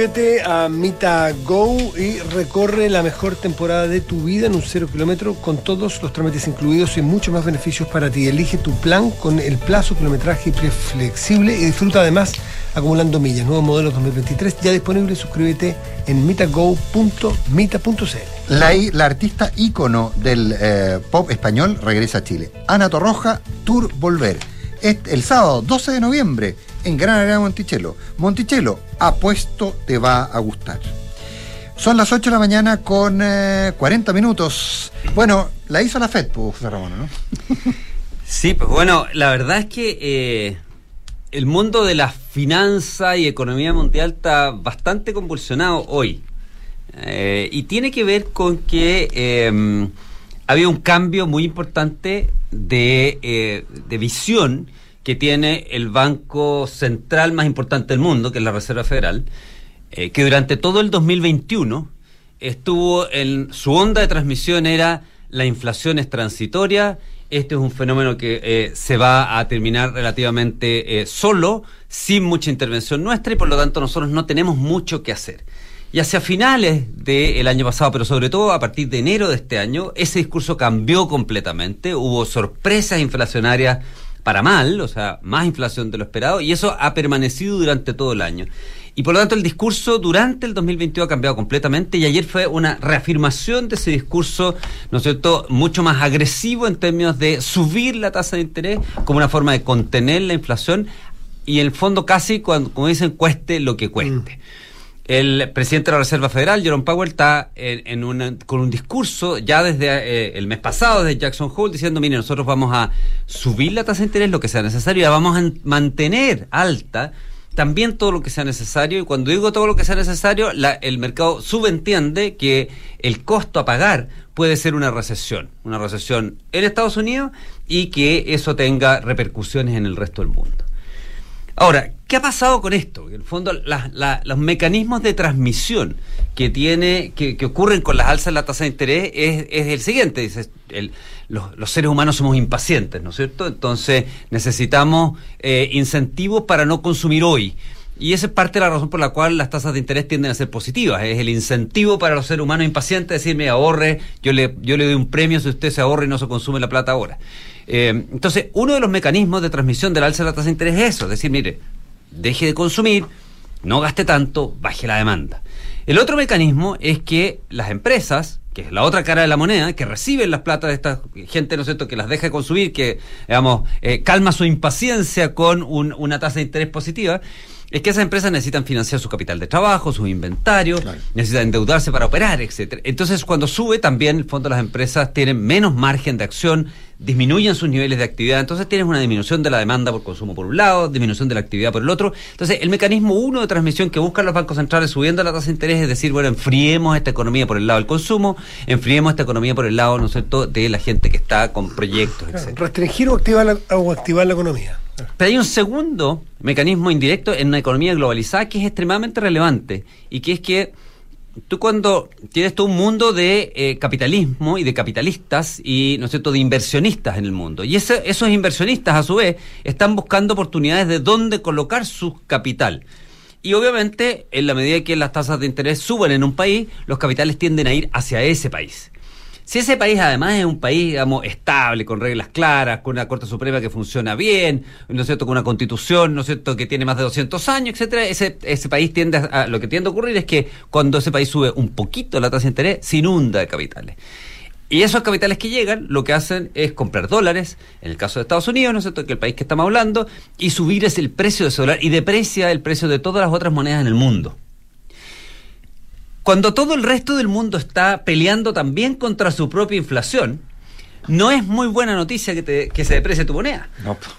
Suscríbete a Mita Go y recorre la mejor temporada de tu vida en un cero kilómetro con todos los trámites incluidos y muchos más beneficios para ti. Elige tu plan con el plazo, kilometraje y flexible y disfruta además acumulando millas. Nuevo modelo 2023 ya disponible. Suscríbete en mitago.mita.cl. La, la artista ícono del eh, pop español regresa a Chile. Ana Torroja, Tour Volver. Este- el sábado 12 de noviembre en Gran Arena Monticello. Monticello, apuesto te va a gustar. Son las 8 de la mañana con eh, 40 minutos. Bueno, la hizo la FED, pues, Ramón, ¿no? <laughs> Sí, pues bueno, la verdad es que eh, el mundo de la finanza y economía mundial está bastante convulsionado hoy. Eh, y tiene que ver con que eh, había un cambio muy importante de, eh, de visión que tiene el banco central más importante del mundo, que es la Reserva Federal, eh, que durante todo el 2021 estuvo en su onda de transmisión era la inflación es transitoria, este es un fenómeno que eh, se va a terminar relativamente eh, solo, sin mucha intervención nuestra y por lo tanto nosotros no tenemos mucho que hacer. Y hacia finales del año pasado, pero sobre todo a partir de enero de este año, ese discurso cambió completamente, hubo sorpresas inflacionarias para mal, o sea, más inflación de lo esperado, y eso ha permanecido durante todo el año. Y por lo tanto el discurso durante el 2022 ha cambiado completamente y ayer fue una reafirmación de ese discurso, ¿no es cierto?, mucho más agresivo en términos de subir la tasa de interés como una forma de contener la inflación y en el fondo casi, cuando, como dicen, cueste lo que cueste. El presidente de la Reserva Federal, Jerome Powell, está en, en con un discurso ya desde eh, el mes pasado, desde Jackson Hole, diciendo, mire, nosotros vamos a subir la tasa de interés lo que sea necesario y la vamos a en- mantener alta también todo lo que sea necesario y cuando digo todo lo que sea necesario, la- el mercado subentiende que el costo a pagar puede ser una recesión, una recesión en Estados Unidos y que eso tenga repercusiones en el resto del mundo. Ahora, ¿qué ha pasado con esto? En el fondo, los mecanismos de transmisión que tiene, que, ocurren con las alzas de la tasa de interés es, el siguiente. Dice, el- los, seres humanos somos impacientes, ¿no es cierto? Entonces necesitamos eh, incentivos para no consumir hoy. Y esa es parte de la razón por la cual las tasas de interés tienden a ser positivas. Es el incentivo para los seres humanos impacientes, decirme ahorre, yo le, yo le doy un premio si usted se ahorra y no se consume la plata ahora. Eh, entonces, uno de los mecanismos de transmisión del alza de la tasa de interés es eso, es decir, mire, deje de consumir, no gaste tanto, baje la demanda. El otro mecanismo es que las empresas, que es la otra cara de la moneda, que reciben las plata de esta gente, ¿no es que las deja de consumir, que, digamos, eh, calma su impaciencia con un- una tasa de interés positiva, es que esas empresas necesitan financiar su capital de trabajo, sus inventarios, necesitan endeudarse para operar, etcétera. Entonces, cuando sube, también, el fondo, las empresas tienen menos margen de acción, disminuyen sus niveles de actividad, entonces tienes una disminución de la demanda por consumo por un lado, disminución de la actividad por el otro. Entonces, el mecanismo uno de transmisión que buscan los bancos centrales subiendo la tasa de interés es decir, bueno, enfriemos esta economía por el lado del consumo, enfriemos esta economía por el lado, ¿no es cierto?, de la gente que está con proyectos, etcétera. Restringir o activar la, o activar la economía. Pero hay un segundo mecanismo indirecto en una economía globalizada que es extremadamente relevante y que es que tú cuando tienes todo un mundo de eh, capitalismo y de capitalistas y no es cierto de inversionistas en el mundo. Y esos inversionistas a su vez están buscando oportunidades de dónde colocar su capital. Y obviamente en la medida que las tasas de interés suben en un país los capitales tienden a ir hacia ese país Si ese país además es un país, digamos, estable, con reglas claras, con una Corte Suprema que funciona bien, ¿no es cierto?, con una constitución, ¿no es cierto?, que tiene más de 200 años, etcétera, ese, ese país tiende a, lo que tiende a ocurrir es que cuando ese país sube un poquito la tasa de interés, se inunda de capitales. Y esos capitales que llegan, lo que hacen es comprar dólares, en el caso de Estados Unidos, ¿no es cierto?, que el país que estamos hablando, y subir es el precio de ese dólar y deprecia el precio de todas las otras monedas en el mundo. Cuando todo el resto del mundo está peleando también contra su propia inflación, no es muy buena noticia que, te- que se deprecie tu moneda.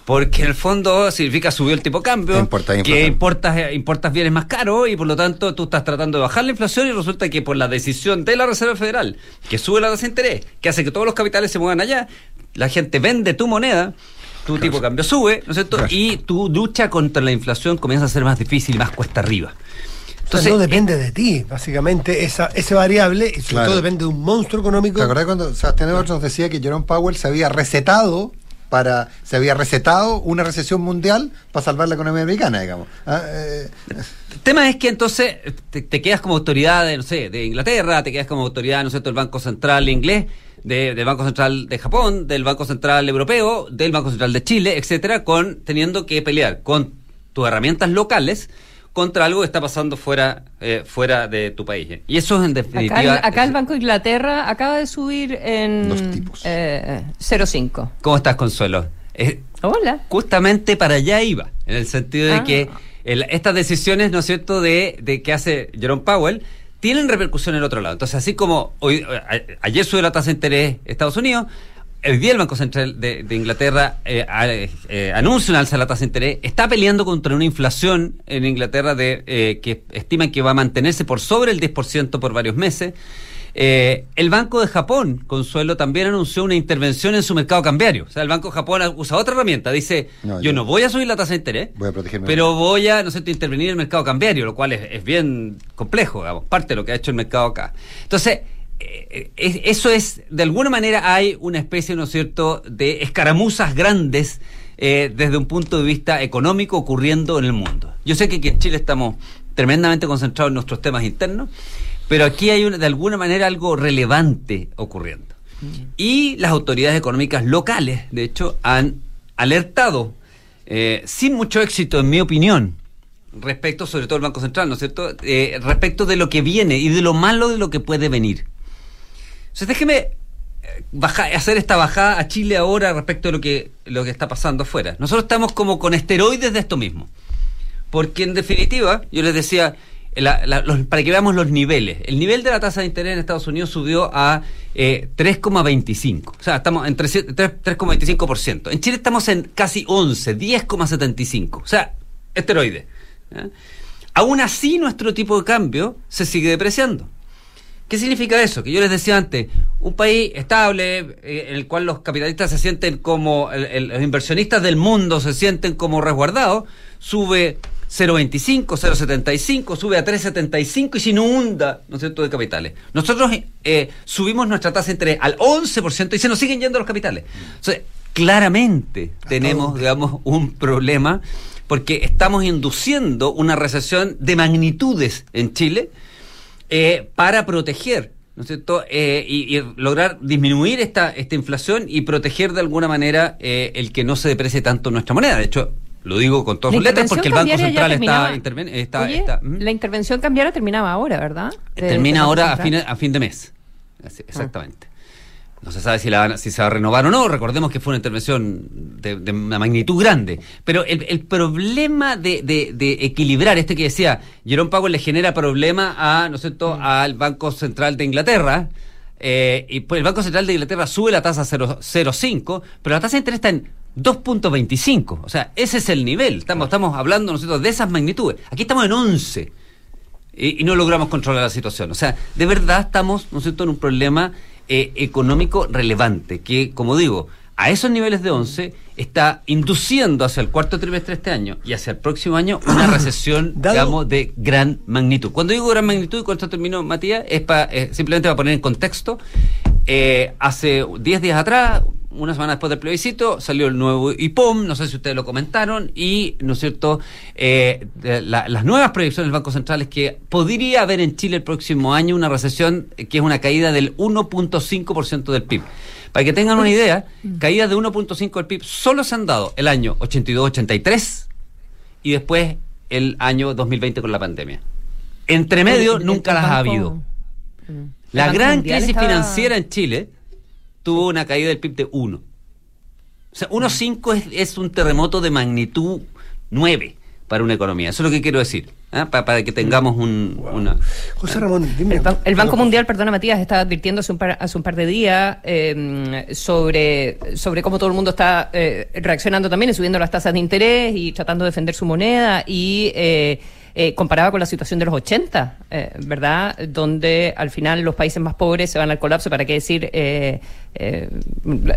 Porque en el fondo significa subir el tipo de cambio, Importa, que importa. importas, eh, importas bienes más caros y por lo tanto tú estás tratando de bajar la inflación y resulta que por la decisión de la Reserva Federal, que sube la tasa de interés, que hace que todos los capitales se muevan allá, la gente vende tu moneda, tu tipo de cambio sube, ¿no es cierto? Y tu lucha contra la inflación comienza a ser más difícil y más cuesta arriba. Entonces, no depende de ti, básicamente, esa, ese variable, y sobre Claro. todo depende de un monstruo económico. ¿Te acordás cuando Sebastián Edwards nos decía que Jerome Powell se había recetado para se había recetado una recesión mundial para salvar la economía americana, digamos? Ah, eh, El tema es que entonces te, te quedas como autoridad de, no sé, de Inglaterra, te quedas como autoridad, ¿no es cierto?, del Banco Central inglés, de- del Banco Central de Japón, del Banco Central europeo, del Banco Central de Chile, etcétera, con teniendo que pelear con tus herramientas locales contra algo que está pasando fuera eh, fuera de tu país. Y eso es en definitiva Acá, el- acá el Banco de Inglaterra acaba de subir en Dos eh, 0,5. ¿Cómo estás, Consuelo? Eh, Hola. Justamente para allá iba, en el sentido de Ah. que el- estas decisiones, ¿no es cierto?, de, de que hace Jerome Powell, tienen repercusión en el otro lado. Entonces, así como hoy, a- ayer sube la tasa de interés Estados Unidos, el día el Banco Central de, de Inglaterra eh, eh, anuncia una alza de la tasa de interés, está peleando contra una inflación en Inglaterra de eh, que estiman que va a mantenerse por sobre el 10% por varios meses. Eh, el Banco de Japón, Consuelo, también anunció una intervención en su mercado cambiario. O sea, el Banco de Japón usa otra herramienta. Dice, No, yo yo- no voy a subir la tasa de interés, voy a protegerme. pero voy a, no sé, intervenir en el mercado cambiario, lo cual es, es bien complejo, digamos, parte de lo que ha hecho el mercado acá. Entonces, es- eso es, de alguna manera hay una especie, ¿no es cierto?, de escaramuzas grandes eh, desde un punto de vista económico ocurriendo en el mundo. Yo sé que aquí en Chile estamos tremendamente concentrados en nuestros temas internos, pero aquí hay una- de alguna manera algo relevante ocurriendo. Y las autoridades económicas locales, de hecho, han alertado, eh, sin mucho éxito, en mi opinión, respecto, sobre todo el Banco Central, ¿no es cierto?, Eh, respecto de lo que viene y de lo malo de lo que puede venir. Entonces, déjeme eh, baja- hacer esta bajada a Chile ahora respecto de lo que, lo que está pasando afuera. Nosotros estamos como con esteroides de esto mismo. Porque en definitiva, yo les decía, para que veamos los niveles, el nivel de la tasa de interés en Estados Unidos subió a eh, 3,25. O sea, estamos en 3 3 3,25%. En Chile estamos en casi 11, 10,75. O sea, esteroides. ¿ya? Aún así, nuestro tipo de cambio se sigue depreciando. ¿Qué significa eso? Que yo les decía antes, un país estable eh, en el cual los capitalistas se sienten como, el- el- los inversionistas del mundo se sienten como resguardados, sube 0,25, 0,75, sube a 3,75 y se inunda, ¿no es cierto?, de capitales. Nosotros eh, subimos nuestra tasa de interés al 11% y se nos siguen yendo los capitales. Entonces, claramente tenemos, digamos, un problema porque estamos induciendo una recesión de magnitudes en Chile eh, para proteger, ¿no es cierto? Eh, y, y lograr disminuir esta, esta inflación y proteger de alguna manera eh, el que no se deprecie tanto nuestra moneda. De hecho, lo digo con todas sus letras porque el Banco Central está, está, Oye, está- la intervención cambiaria terminaba ahora, ¿verdad? De- termina ahora a fin, a fin de mes. Así, exactamente. No se sabe si, la van si se va a renovar o no. Recordemos que fue una intervención de, de una magnitud grande. Pero el, el problema de, de- de equilibrar, este que decía, Jerome Powell le genera problema a, ¿no es cierto?, al Banco Central de Inglaterra. eh, y pues el Banco Central de Inglaterra sube la tasa a 0- 0,5, pero la tasa de interés está en 2.25. O sea, ese es el nivel. Estamos, estamos hablando, ¿no es cierto?, de esas magnitudes. Aquí estamos en 11 y, y no logramos controlar la situación. O sea, de verdad estamos, ¿no es cierto?, en un problema eh, económico relevante que, como digo, a esos niveles de 11 está induciendo hacia el cuarto trimestre de este año y hacia el próximo año una <coughs> recesión, digamos, de gran magnitud. Cuando digo gran magnitud, y con esto termino, Matías, es pa- eh, simplemente para poner en contexto, eh, hace 10 días atrás, una semana después del plebiscito, salió el nuevo IPOM, no sé si ustedes lo comentaron, y, ¿no es cierto?, eh, la- las nuevas proyecciones del Banco Central es que podría haber en Chile el próximo año una recesión eh, que es una caída del 1.5% del PIB. Para que tengan una idea, caídas de 1.5 del PIB solo se han dado el año 82-83 y después el año 2020 con la pandemia. Entre medio nunca las ha habido. La gran Mundial crisis estaba- financiera en Chile tuvo una caída del PIB de 1. O sea, 1.5 es, es un terremoto de magnitud 9 para una economía. Eso es lo que quiero decir. ¿ah? Pa- para que tengamos un, una... José Ramón, dime. El, Ban- el Banco Mundial, perdona Matías, está advirtiendo hace un par, hace un par de días eh, sobre, sobre cómo todo el mundo está eh, reaccionando también y subiendo las tasas de interés y tratando de defender su moneda y eh, comparaba con la situación de los 80, eh, ¿verdad? Donde al final los países más pobres se van al colapso, ¿para qué decir eh, eh,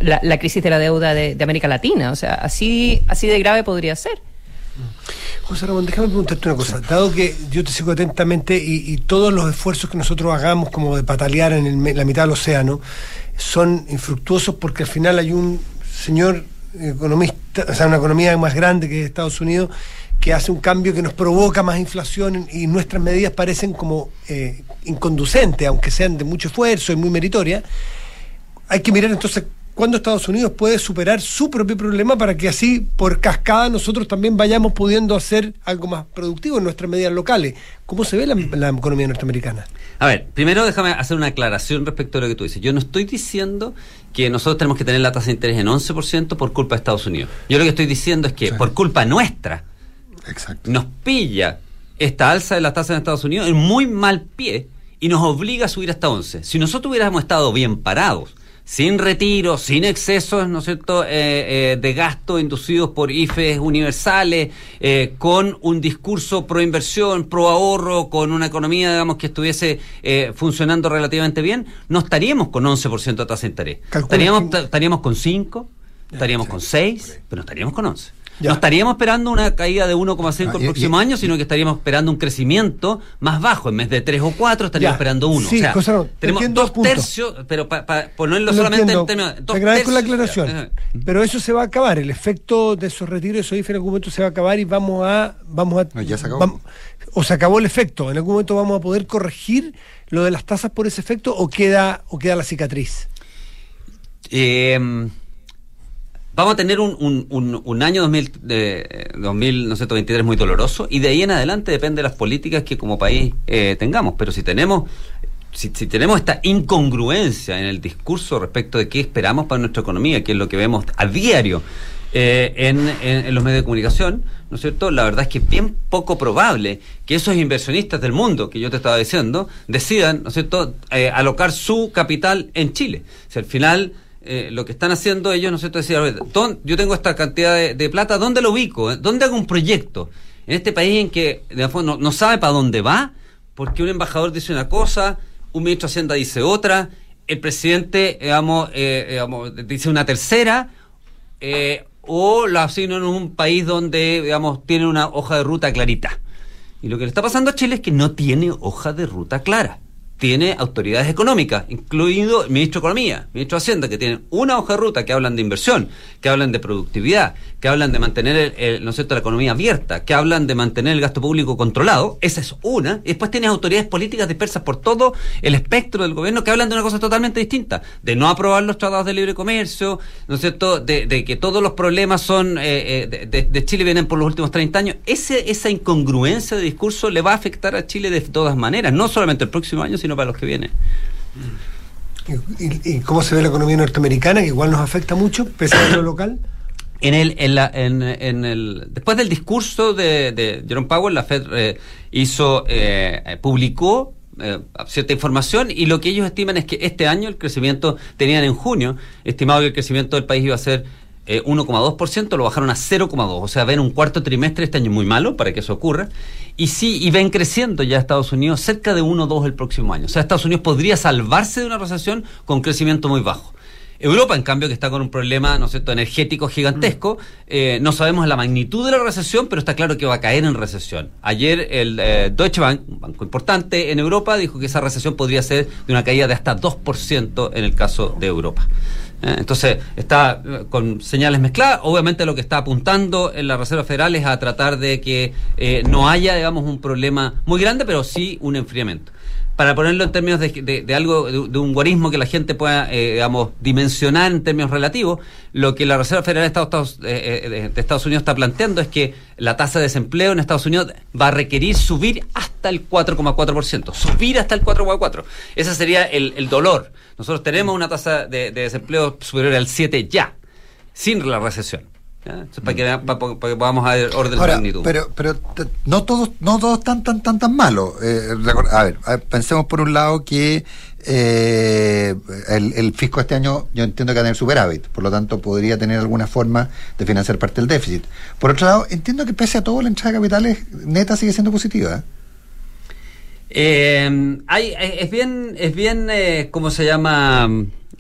la, la crisis de la deuda de, de América Latina? O sea, así, así de grave podría ser. José Ramón, déjame preguntarte una cosa. Dado que yo te sigo atentamente y, y todos los esfuerzos que nosotros hagamos como de patalear en el la mitad del océano son infructuosos porque al final hay un señor economista, o sea, una economía más grande que Estados Unidos que hace un cambio que nos provoca más inflación y nuestras medidas parecen como eh, inconducentes, aunque sean de mucho esfuerzo y muy meritorias. Hay que mirar entonces cuándo Estados Unidos puede superar su propio problema para que así, por cascada, nosotros también vayamos pudiendo hacer algo más productivo en nuestras medidas locales. ¿Cómo se ve la, la economía norteamericana? A ver, primero déjame hacer una aclaración respecto a lo que tú dices. Yo no estoy diciendo que nosotros tenemos que tener la tasa de interés en 11% por culpa de Estados Unidos. Yo lo que estoy diciendo es que por culpa nuestra nos pilla esta alza de la tasa en Estados Unidos en muy mal pie y nos obliga a subir hasta 11. Si nosotros hubiéramos estado bien parados, sin retiro, sin excesos, ¿no es cierto?, eh, eh, de gasto inducidos por IFES universales, eh, con un discurso pro inversión, pro ahorro, con una economía, digamos, que estuviese eh, funcionando relativamente bien, no estaríamos con 11% de tasa de interés. Estaríamos, ta- estaríamos con 5, estaríamos con 6, pero no estaríamos con 11. No estaríamos esperando una caída de 1,5 Ah, el y- próximo año, sino que estaríamos esperando un crecimiento más bajo. En vez de 3 o 4, estaríamos Ya. esperando 1. Sí, o sea, José Ramón, te tenemos dos puntos. tercios, pero para ponerlo Lo solamente entiendo. en términos. Te agradezco la aclaración. Pero eso se va a acabar. El efecto de esos retiros de esos IFE en algún momento se va a acabar y vamos a. Vamos a ya se acabó. o se acabó el efecto. En algún momento vamos a poder corregir lo de las tasas por ese efecto o queda, o queda la cicatriz. Eh, vamos a tener un, un, un, un año 2000, de, 2023 muy doloroso y de ahí en adelante depende de las políticas que como país eh, tengamos. Pero si tenemos si, si tenemos esta incongruencia en el discurso respecto de qué esperamos para nuestra economía, que es lo que vemos a diario eh, en, en- en los medios de comunicación, ¿no es cierto? La verdad es que es bien poco probable que esos inversionistas del mundo que yo te estaba diciendo decidan, ¿no es cierto?, eh, alocar su capital en Chile. Si al final eh, lo que están haciendo ellos, ¿no es cierto?, decir, a ver, ¿dón- yo tengo esta cantidad de, plata, ¿dónde lo ubico? ¿Dónde hago un proyecto? En este país en que de no, sabe para dónde va, porque un embajador dice una cosa, un ministro de Hacienda dice otra, el presidente, digamos, eh, dice una tercera, eh, o lo asignan en un país donde, digamos, tiene una hoja de ruta clarita. Y lo que le está pasando a Chile es que no tiene hoja de ruta clara. Tiene autoridades económicas, incluido el ministro de Economía, ministro de Hacienda, que tienen una hoja de ruta que hablan de inversión, que hablan de productividad, que hablan de mantener el, el, ¿no cierto? la economía abierta, que hablan de mantener el gasto público controlado. Esa es una. Y después tienes autoridades políticas dispersas por todo el espectro del gobierno que hablan de una cosa totalmente distinta. De no aprobar los tratados de libre comercio, ¿no es cierto? De, de que todos los problemas son eh, eh, de, de- de Chile vienen por los últimos 30 años. Ese, esa incongruencia de discurso le va a afectar a Chile de todas maneras, no solamente el próximo año, sino para los que vienen. ¿Y, cómo se ve la economía norteamericana, que igual nos afecta mucho, pese a lo <coughs> local? En el, en la, en, en el, después del discurso de, de Jerome Powell, la Fed eh, hizo, eh, publicó eh, cierta información y lo que ellos estiman es que este año el crecimiento, tenían en junio, estimado que el crecimiento del país iba a ser eh, 1,2%, lo bajaron a 0,2%, o sea, ven un cuarto trimestre este año muy malo para que eso ocurra, y sí, y ven creciendo ya Estados Unidos cerca de 1,2 el próximo año, o sea, Estados Unidos podría salvarse de una recesión con crecimiento muy bajo. Europa, en cambio, que está con un problema, ¿no es cierto?, energético gigantesco, eh, no sabemos la magnitud de la recesión, pero está claro que va a caer en recesión. Ayer el eh, Deutsche Bank, un banco importante en Europa, dijo que esa recesión podría ser de una caída de hasta 2% en el caso de Europa. Eh, Entonces, está eh, con señales mezcladas. Obviamente lo que está apuntando en la Reserva Federal es a tratar de que eh, no haya, digamos, un problema muy grande, pero sí un enfriamiento. Para ponerlo en términos de, de- de algo, de, un guarismo que la gente pueda, eh, digamos, dimensionar en términos relativos, lo que la Reserva Federal de Estados, eh, eh, de- Estados Unidos está planteando es que la tasa de desempleo en Estados Unidos va a requerir subir hasta el 4,4%. Subir hasta el 4,4%. Ese sería el, el dolor. Nosotros tenemos una tasa de, de desempleo superior al 7 ya, sin la recesión. Para, que, para, para que podamos orden de magnitud. pero, pero no todos, no todos tan tan tan tan malos. Eh, a, ver, a ver, pensemos por un lado que eh, el, el fisco este año yo entiendo que va a tener superávit, por lo tanto podría tener alguna forma de financiar parte del déficit. Por otro lado, entiendo que pese a todo la entrada de capitales neta sigue siendo positiva. ¿eh? Eh, hay, es bien, es bien, eh, ¿cómo se llama?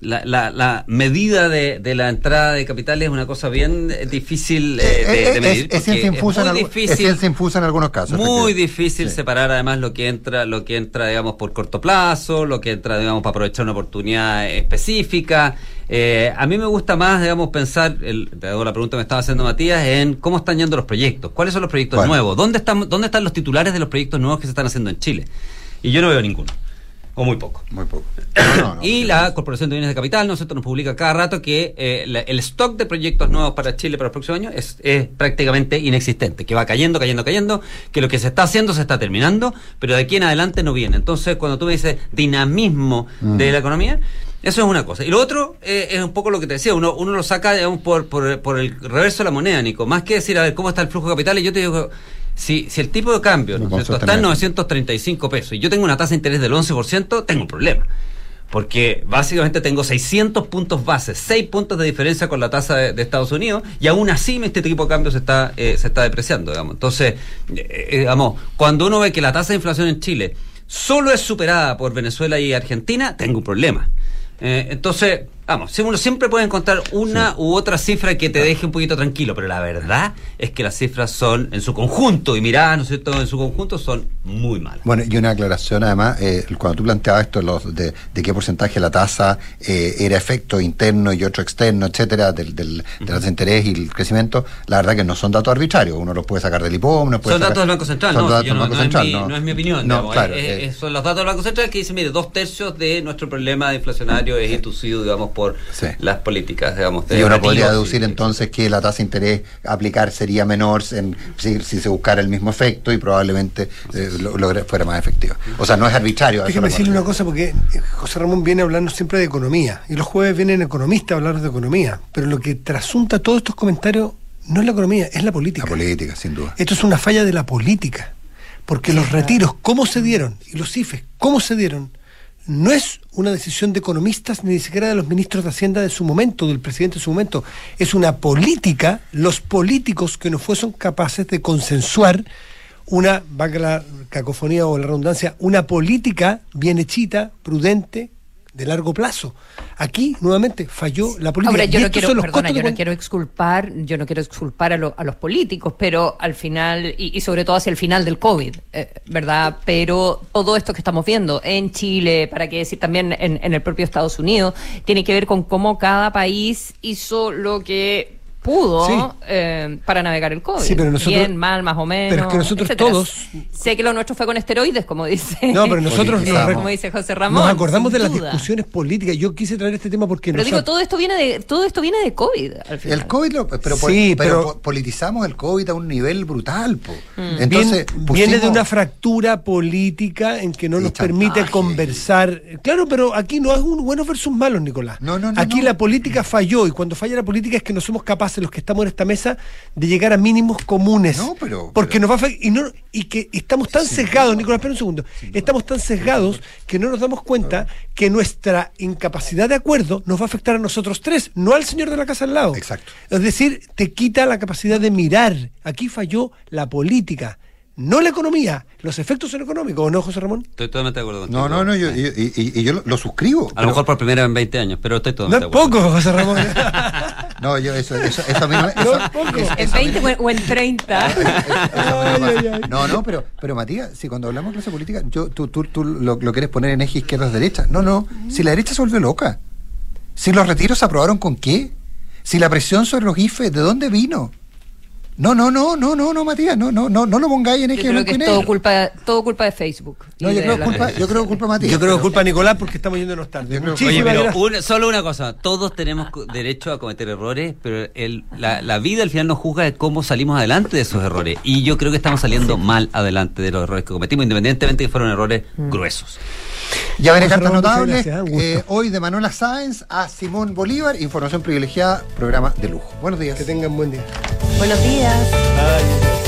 La, la, la medida de, de la entrada de capital es una cosa bien eh, difícil eh, de, Eh, de eh, medir. es, es infusa en muy es difícil, infusa en algunos casos. muy difícil Sí. separar además lo que entra, lo que entra, digamos, por corto plazo, lo que entra, digamos, para aprovechar una oportunidad específica. Eh, a mí me gusta más, digamos, pensar, el, te hago la pregunta que me estaba haciendo Matías, en cómo están yendo los proyectos, cuáles son los proyectos Bueno. nuevos, dónde están, dónde están los titulares de los proyectos nuevos que se están haciendo en Chile. Y yo no veo ninguno. O muy poco. Muy poco. y la Corporación de Bienes de Capital, nosotros nos publica cada rato que eh, la- el stock de proyectos nuevos para Chile para los próximos años es, es prácticamente inexistente, que va cayendo, cayendo, cayendo, que lo que se está haciendo se está terminando, pero de aquí en adelante no viene. Entonces, cuando tú me dices dinamismo Mm. de la economía, eso es una cosa. Y lo otro eh, es un poco lo que te decía, uno, uno lo saca digamos, por, por, por el reverso de la moneda, Nico. Más que decir, a ver, ¿cómo está el flujo de capitales? Yo te digo, si, si el tipo de cambio ¿no cierto? está en sostener. 935 pesos y yo tengo una tasa de interés del 11%, tengo un problema. Porque básicamente tengo 600 puntos base, 6 puntos de diferencia con la tasa de, de Estados Unidos, y aún así este tipo de cambio se está, eh, se está depreciando, digamos. Entonces, eh, eh, digamos, cuando uno ve que la tasa de inflación en Chile solo es superada por Venezuela y Argentina, tengo un problema. Eh, entonces, vamos, uno siempre puede encontrar una u otra cifra que te deje un poquito tranquilo, pero la verdad es que las cifras son, en su conjunto, y miradas, ¿no es cierto?, en su conjunto son muy malas. Bueno, y una aclaración además, eh, cuando tú planteabas esto los de, de qué porcentaje la tasa eh, era efecto interno y otro externo, etcétera, del, del, de la tasa de interés y el crecimiento, la verdad que no son datos arbitrarios, uno los puede sacar del IPOM, uno puede Son sacar- datos del Banco Central, son no, datos del no, Banco no Central, es mi, no. no es mi opinión. No, digamos, claro, es- eh, son los datos del Banco Central que dicen, mire, dos tercios de nuestro problema inflacionario es inducido, digamos, por las políticas, digamos. de Y uno podría y- deducir entonces que la tasa de interés a aplicar sería menor en, si, si se buscara el mismo efecto y probablemente eh, lo- fuera más efectivo. O sea, no es arbitrario. Déjeme decirle una cosa, porque eh, José Ramón viene hablando siempre de economía, y los jueves vienen economistas a hablar de economía, pero lo que trasunta todos estos comentarios no es la economía, es la política. La política, sin duda. Esto es una falla de la política, porque los retiros, cómo se dieron, y los IFES, cómo se dieron, no es una decisión de economistas ni siquiera de los ministros de Hacienda de su momento, del presidente de su momento. Es una política, los políticos que no fueron capaces de consensuar una, valga la cacofonía o la redundancia, una política bien hechita, prudente, de largo plazo. Aquí, nuevamente, falló la política. Ahora, yo no quiero, perdona, yo no quiero exculpar, yo no quiero exculpar a, lo- a los políticos, pero al final, y, y sobre todo hacia el final del COVID, eh, ¿verdad? Pero todo esto que estamos viendo en Chile, para qué decir también en, en el propio Estados Unidos, tiene que ver con cómo cada país hizo lo que pudo Sí. eh, para navegar el COVID. Sí, pero nosotros- Bien, mal, más o menos. pero es que nosotros etcétera. todos- Sé que lo nuestro fue con esteroides, como dice. No, pero nosotros eh, nos, como dice José Ramón. nos acordamos de las duda. discusiones políticas. Yo quise traer este tema porque Pero nos digo, ha- todo esto viene de todo esto viene de COVID. Al final. El COVID, lo- pero, Sí, pero pero- po- politizamos el COVID a un nivel brutal. po. Mm. Entonces, Bien- viene de una fractura política en que no nos permite conversar. Claro, pero aquí no es un buenos versus malos, Nicolás. aquí la política falló y cuando falla la política es que no somos capaces, los que estamos en esta mesa, de llegar a mínimos comunes. porque nos va a y, no, y que estamos tan sesgados, Nicolás, espera un segundo. Estamos tan sesgados que no nos damos cuenta que nuestra incapacidad de acuerdo nos va a afectar a nosotros tres, no al señor de la casa al lado. Exacto. Es decir, te quita la capacidad de mirar. Aquí falló la política, no la economía. Los efectos son económicos, ¿o no, José Ramón? Estoy totalmente de acuerdo contigo. No, no, no, yo, y, y- y yo lo, lo suscribo. A lo mejor por primera vez en 20 años, pero estoy No totalmente es de acuerdo. poco, José Ramón. <laughs> No, yo eso, eso, eso a mí no, eso- No es poco. eso- En eso a mí 20 o en 30. <laughs> No, no, pero, pero Matías, si cuando hablamos de clase política, yo, tú, tú, tú lo, lo quieres poner en eje izquierda-derecha. No, no, si la derecha se vuelve loca. Si los retiros se aprobaron con qué? Si la presión sobre los IFE, ¿de dónde vino? No, no, no, no, no, no, Matías, no, no, no, no lo pongáis en Yo eje creo que es todo culpa, todo culpa de Facebook. No, yo de creo, culpa, yo creo culpa Matías. Yo creo que es culpa de Nicolás porque estamos yéndonos tarde. Oye, pero solo una cosa, todos tenemos derecho a cometer errores, pero el- la, la vida al final nos juzga de cómo salimos adelante de esos errores. Y yo creo que estamos saliendo mal adelante de los errores que cometimos, independientemente de que fueron errores gruesos. Ya José cartas notables. eh, hoy de Manuela Sáenz a Simón Bolívar, información privilegiada, programa de lujo. Buenos días. Que tengan buen día. Buenos días. Ay.